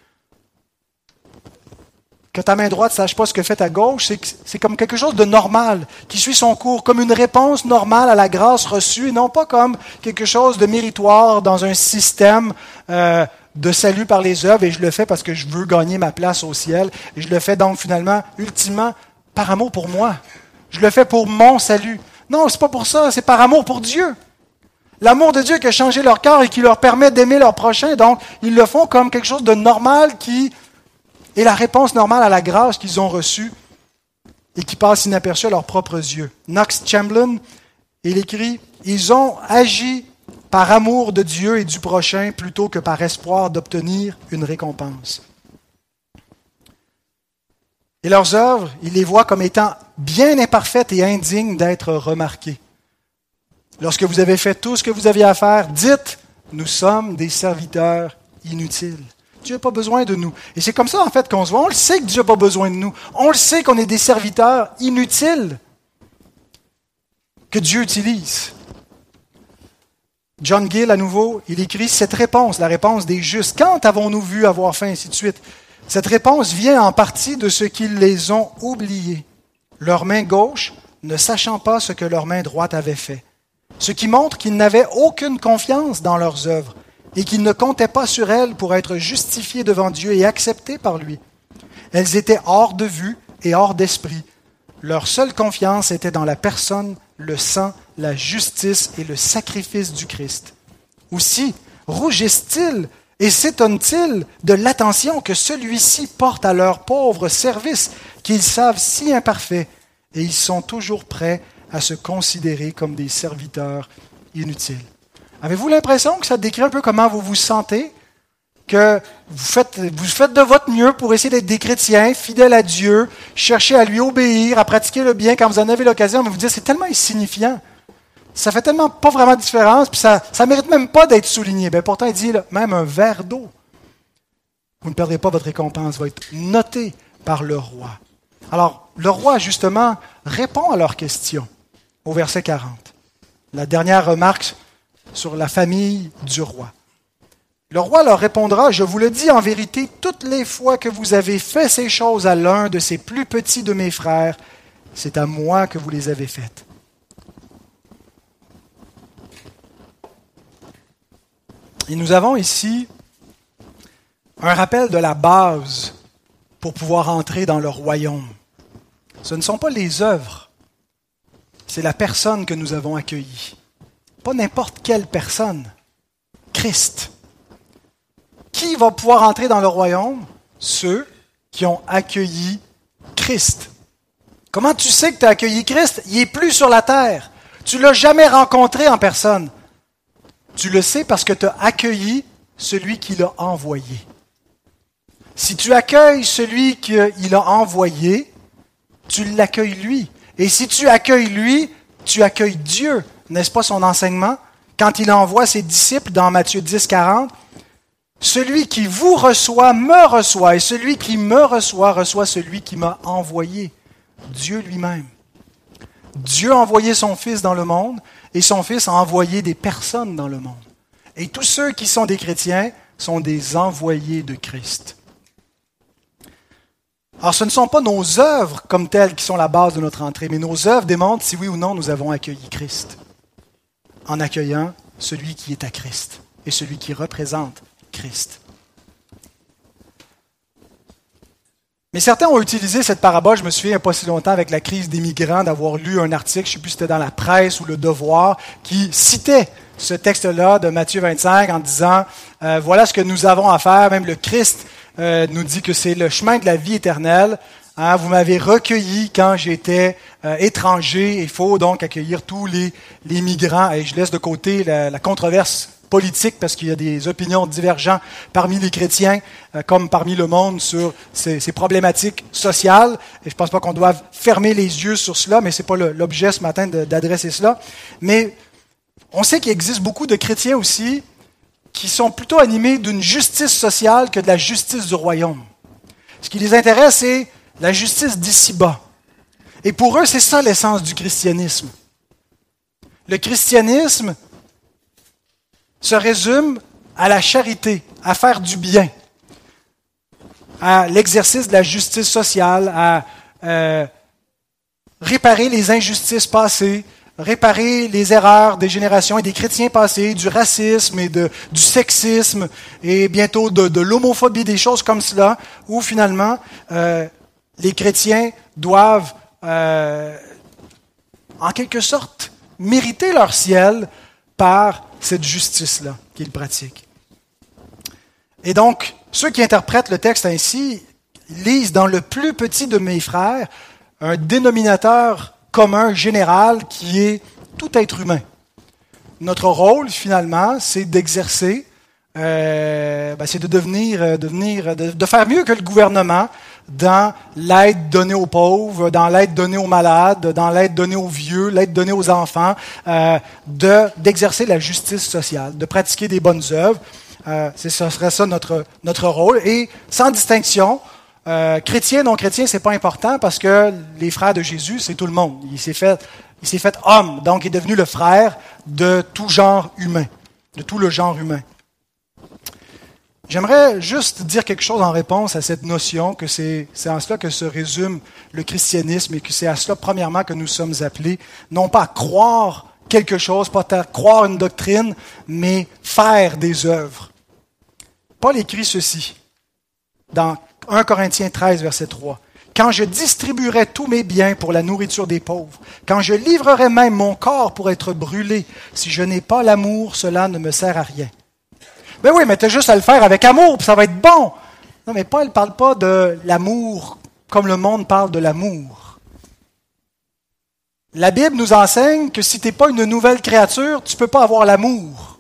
Que ta main droite ne sache pas ce que fait ta gauche, c'est comme quelque chose de normal, qui suit son cours, comme une réponse normale à la grâce reçue, et non pas comme quelque chose de méritoire dans un système euh, de salut par les œuvres, et je le fais parce que je veux gagner ma place au ciel, et je le fais donc finalement, ultimement, par amour pour moi. Je le fais pour mon salut. Non, c'est pas pour ça, c'est par amour pour Dieu. L'amour de Dieu qui a changé leur cœur et qui leur permet d'aimer leur prochain. Donc, ils le font comme quelque chose de normal qui est la réponse normale à la grâce qu'ils ont reçue et qui passe inaperçu à leurs propres yeux. Knox Chamberlain, il écrit Ils ont agi par amour de Dieu et du prochain plutôt que par espoir d'obtenir une récompense. Et leurs œuvres, il les voit comme étant bien imparfaites et indignes d'être remarquées. Lorsque vous avez fait tout ce que vous aviez à faire, dites, nous sommes des serviteurs inutiles. Dieu n'a pas besoin de nous. Et c'est comme ça, en fait, qu'on se voit. On le sait que Dieu n'a pas besoin de nous. On le sait qu'on est des serviteurs inutiles que Dieu utilise. John Gill, à nouveau, il écrit cette réponse, la réponse des justes. Quand avons-nous vu avoir faim, ainsi de suite? Cette réponse vient en partie de ce qu'ils les ont oubliés, leur main gauche ne sachant pas ce que leur main droite avait fait, ce qui montre qu'ils n'avaient aucune confiance dans leurs œuvres et qu'ils ne comptaient pas sur elles pour être justifiés devant Dieu et acceptés par lui. Elles étaient hors de vue et hors d'esprit. Leur seule confiance était dans la personne, le sang, la justice et le sacrifice du Christ. Aussi, rougissent-ils et s'étonnent-ils de l'attention que celui-ci porte à leur pauvre service, qu'ils savent si imparfait, et ils sont toujours prêts à se considérer comme des serviteurs inutiles. Avez-vous l'impression que ça décrit un peu comment vous vous sentez? Que vous faites, de votre mieux pour essayer d'être des chrétiens, fidèles à Dieu, chercher à lui obéir, à pratiquer le bien quand vous en avez l'occasion, mais vous dites c'est tellement insignifiant. Ça fait tellement pas vraiment de différence, puis ça ne mérite même pas d'être souligné. Ben, pourtant, il dit même un verre d'eau. Vous ne perdrez pas votre récompense, va être noté par le roi. Alors, le roi, justement, répond à leurs questions au verset 40. La dernière remarque sur la famille du roi. Le roi leur répondra, je vous le dis en vérité, toutes les fois que vous avez fait ces choses à l'un de ces plus petits de mes frères, c'est à moi que vous les avez faites. Et nous avons ici un rappel de la base pour pouvoir entrer dans le royaume. Ce ne sont pas les œuvres, c'est la personne que nous avons accueillie. Pas n'importe quelle personne, Christ. Qui va pouvoir entrer dans le royaume? Ceux qui ont accueilli Christ. Comment tu sais que tu as accueilli Christ? Il n'est plus sur la terre. Tu ne l'as jamais rencontré en personne. Tu le sais parce que tu as accueilli celui qui l'a envoyé. Si tu accueilles celui qu'il a envoyé, tu l'accueilles lui. Et si tu accueilles lui, tu accueilles Dieu. N'est-ce pas son enseignement? Quand il envoie ses disciples dans Matthieu 10, 40, celui qui vous reçoit me reçoit, et celui qui me reçoit reçoit celui qui m'a envoyé, Dieu lui-même. Dieu a envoyé son Fils dans le monde, et son Fils a envoyé des personnes dans le monde. Et tous ceux qui sont des chrétiens sont des envoyés de Christ. Alors ce ne sont pas nos œuvres comme telles qui sont la base de notre entrée, mais nos œuvres démontrent si oui ou non nous avons accueilli Christ, en accueillant celui qui est à Christ et celui qui représente Christ. Mais certains ont utilisé cette parabole, je me souviens pas si longtemps avec la crise des migrants, d'avoir lu un article, je ne sais plus si c'était dans la presse ou le devoir, qui citait ce texte-là de Matthieu 25 en disant, euh, voilà ce que nous avons à faire, même le Christ euh, nous dit que c'est le chemin de la vie éternelle. Hein, vous m'avez recueilli quand j'étais euh, étranger, il faut donc accueillir tous les, les migrants. Et je laisse de côté la, la controverse politique parce qu'il y a des opinions divergentes parmi les chrétiens euh, comme parmi le monde sur ces, problématiques sociales. Et je ne pense pas qu'on doive fermer les yeux sur cela, mais ce n'est pas l'objet ce matin d'adresser cela. Mais on sait qu'il existe beaucoup de chrétiens aussi qui sont plutôt animés d'une justice sociale que de la justice du royaume. Ce qui les intéresse, c'est la justice d'ici-bas. Et pour eux, c'est ça l'essence du christianisme. Le christianisme, se résume à la charité, à faire du bien, à l'exercice de la justice sociale, à euh, réparer les injustices passées, réparer les erreurs des générations et des chrétiens passés, du racisme et de, du sexisme et bientôt de, l'homophobie, des choses comme cela, où finalement euh, les chrétiens doivent euh, en quelque sorte mériter leur ciel par cette justice-là qu'ils pratiquent. Et donc, ceux qui interprètent le texte ainsi lisent dans le plus petit de mes frères un dénominateur commun général qui est tout être humain. Notre rôle, finalement, c'est d'exercer, euh, ben, c'est de devenir, euh, devenir de, faire mieux que le gouvernement dans l'aide donnée aux pauvres, dans l'aide donnée aux malades, dans l'aide donnée aux vieux, l'aide donnée aux enfants, euh, d'exercer la justice sociale, de pratiquer des bonnes œuvres. Euh, ce serait ça notre, notre rôle. Et sans distinction, euh, chrétien, non chrétien, c'est pas important parce que les frères de Jésus, c'est tout le monde. Il s'est fait, il s'est fait homme, donc il est devenu le frère de tout genre humain, de tout le genre humain. J'aimerais juste dire quelque chose en réponse à cette notion que c'est en cela que se résume le christianisme et que c'est à cela, premièrement, que nous sommes appelés, non pas à croire quelque chose, pas à croire une doctrine, mais faire des œuvres. Paul écrit ceci dans 1 Corinthiens 13, verset 3. Quand je distribuerai tous mes biens pour la nourriture des pauvres, quand je livrerai même mon corps pour être brûlé, si je n'ai pas l'amour, cela ne me sert à rien. Ben oui, mais tu as juste à le faire avec amour, puis ça va être bon. Non, mais Paul ne parle pas de l'amour comme le monde parle de l'amour. La Bible nous enseigne que si tu n'es pas une nouvelle créature, tu ne peux pas avoir l'amour.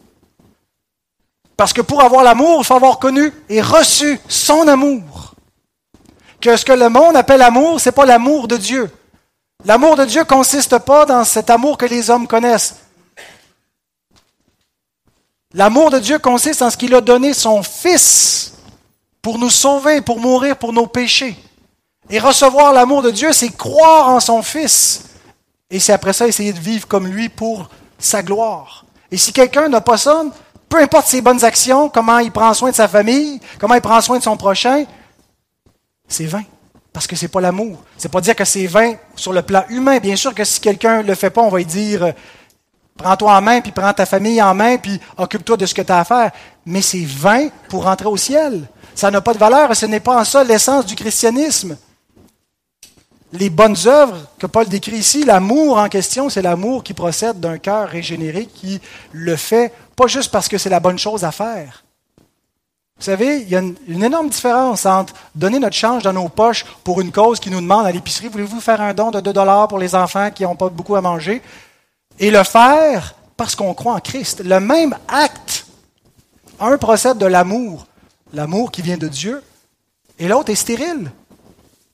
Parce que pour avoir l'amour, il faut avoir connu et reçu son amour. Que ce que le monde appelle amour, c'est pas l'amour de Dieu. L'amour de Dieu consiste pas dans cet amour que les hommes connaissent. L'amour de Dieu consiste en ce qu'il a donné son Fils pour nous sauver, pour mourir pour nos péchés. Et recevoir l'amour de Dieu, c'est croire en son Fils. Et c'est après ça essayer de vivre comme lui pour sa gloire. Et si quelqu'un n'a pas ça, peu importe ses bonnes actions, comment il prend soin de sa famille, comment il prend soin de son prochain, c'est vain. Parce que c'est pas l'amour. C'est pas dire que c'est vain sur le plan humain. Bien sûr que si quelqu'un le fait pas, on va lui dire prends-toi en main, puis prends ta famille en main, puis occupe-toi de ce que tu as à faire. Mais c'est vain pour rentrer au ciel. Ça n'a pas de valeur et ce n'est pas en ça l'essence du christianisme les bonnes œuvres que Paul décrit ici, l'amour en question, c'est l'amour qui procède d'un cœur régénéré qui le fait pas juste parce que c'est la bonne chose à faire. Vous savez, il y a une, énorme différence entre donner notre change dans nos poches pour une cause qui nous demande à l'épicerie, voulez-vous faire un don de 2 dollars pour les enfants qui n'ont pas beaucoup à manger, et le faire parce qu'on croit en Christ. Le même acte, un procède de l'amour, l'amour qui vient de Dieu, et l'autre est stérile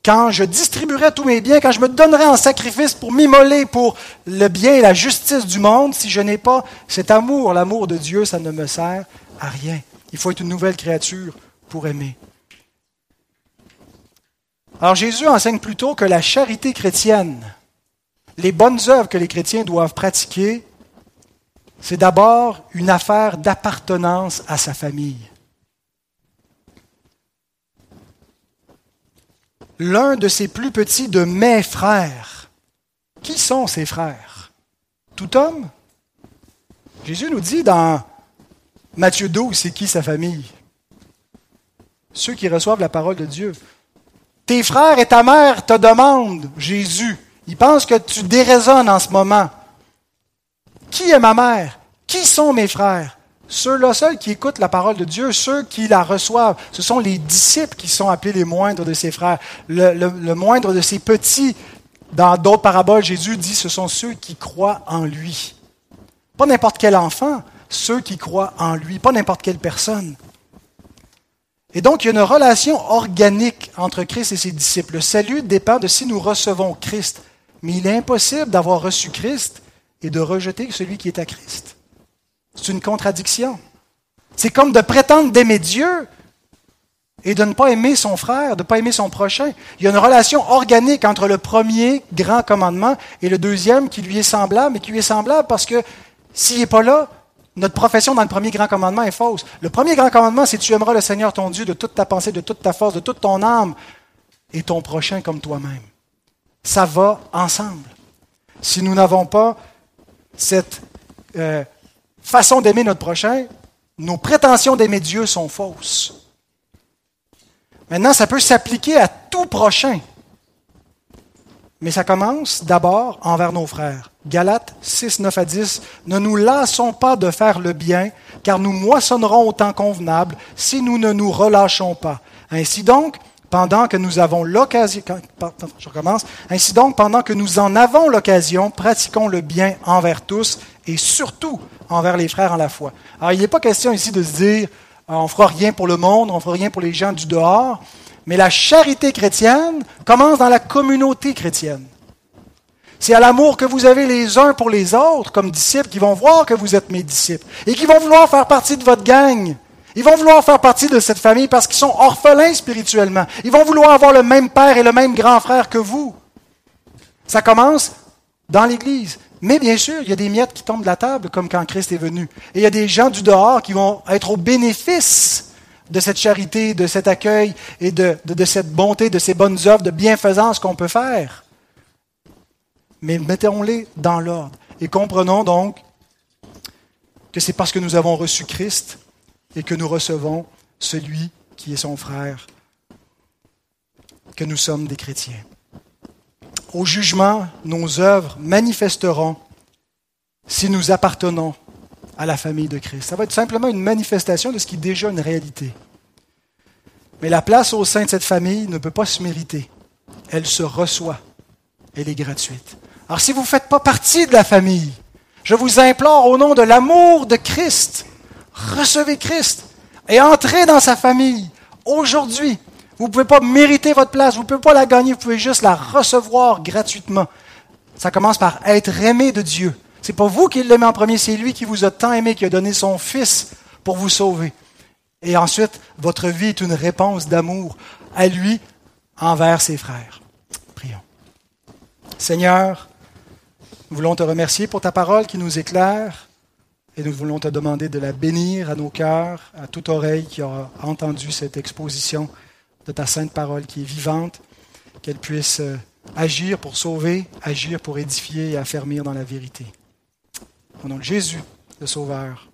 quand je distribuerai tous mes biens, quand je me donnerai en sacrifice pour m'immoler pour le bien et la justice du monde, si je n'ai pas cet amour, l'amour de Dieu, ça ne me sert à rien. Il faut être une nouvelle créature pour aimer. Alors Jésus enseigne plutôt que la charité chrétienne, les bonnes œuvres que les chrétiens doivent pratiquer, c'est d'abord une affaire d'appartenance à sa famille. l'un de ses plus petits de mes frères. Qui sont ses frères? Tout homme? Jésus nous dit dans Matthieu 12, c'est qui sa famille? Ceux qui reçoivent la parole de Dieu. Tes frères et ta mère te demandent, Jésus. Ils pensent que tu déraisonnes en ce moment. Qui est ma mère? Qui sont mes frères? Ceux-là seuls qui écoutent la parole de Dieu, ceux qui la reçoivent, ce sont les disciples qui sont appelés les moindres de ses frères. Le, moindre de ses petits, dans d'autres paraboles, Jésus dit, ce sont ceux qui croient en lui. Pas n'importe quel enfant, ceux qui croient en lui, pas n'importe quelle personne. Et donc, il y a une relation organique entre Christ et ses disciples. Le salut dépend de si nous recevons Christ. Mais il est impossible d'avoir reçu Christ et de rejeter celui qui est à Christ. C'est une contradiction. C'est comme de prétendre d'aimer Dieu et de ne pas aimer son frère, de ne pas aimer son prochain. Il y a une relation organique entre le premier grand commandement et le deuxième qui lui est semblable, mais qui lui est semblable parce que s'il n'est pas là, notre profession dans le premier grand commandement est fausse. Le premier grand commandement, c'est tu aimeras le Seigneur ton Dieu de toute ta pensée, de toute ta force, de toute ton âme et ton prochain comme toi-même. Ça va ensemble. Si nous n'avons pas cette euh, façon d'aimer notre prochain, nos prétentions d'aimer Dieu sont fausses. Maintenant, ça peut s'appliquer à tout prochain. Mais ça commence d'abord envers nos frères. Galates 6, 9 à 10. Ne nous lassons pas de faire le bien, car nous moissonnerons au temps convenable si nous ne nous relâchons pas. Ainsi donc, pendant que nous avons l'occasion, je recommence, ainsi donc, pendant que nous en avons l'occasion, pratiquons le bien envers tous et surtout envers les frères en la foi. Alors, il n'est pas question ici de se dire, euh, on ne fera rien pour le monde, on ne fera rien pour les gens du dehors, mais la charité chrétienne commence dans la communauté chrétienne. C'est à l'amour que vous avez les uns pour les autres comme disciples qui vont voir que vous êtes mes disciples et qui vont vouloir faire partie de votre gang. Ils vont vouloir faire partie de cette famille parce qu'ils sont orphelins spirituellement. Ils vont vouloir avoir le même père et le même grand frère que vous. Ça commence dans l'Église. Mais bien sûr, il y a des miettes qui tombent de la table, comme quand Christ est venu. Et il y a des gens du dehors qui vont être au bénéfice de cette charité, de cet accueil et de, cette bonté, de ces bonnes œuvres, de bienfaisance qu'on peut faire. Mais mettons-les dans l'ordre. Et comprenons donc que c'est parce que nous avons reçu Christ et que nous recevons celui qui est son frère que nous sommes des chrétiens au jugement, nos œuvres manifesteront si nous appartenons à la famille de Christ. Ça va être simplement une manifestation de ce qui est déjà une réalité. Mais la place au sein de cette famille ne peut pas se mériter. Elle se reçoit. Elle est gratuite. Alors si vous ne faites pas partie de la famille, je vous implore au nom de l'amour de Christ, recevez Christ et entrez dans sa famille aujourd'hui. Vous ne pouvez pas mériter votre place, vous ne pouvez pas la gagner, vous pouvez juste la recevoir gratuitement. Ça commence par être aimé de Dieu. C'est pas vous qui l'aimez en premier, c'est lui qui vous a tant aimé, qui a donné son Fils pour vous sauver. Et ensuite, votre vie est une réponse d'amour à lui envers ses frères. Prions. Seigneur, nous voulons te remercier pour ta parole qui nous éclaire et nous voulons te demander de la bénir à nos cœurs, à toute oreille qui aura entendu cette exposition de ta sainte parole qui est vivante, qu'elle puisse euh, agir pour sauver, agir pour édifier et affermir dans la vérité. Au nom de Jésus, le Sauveur.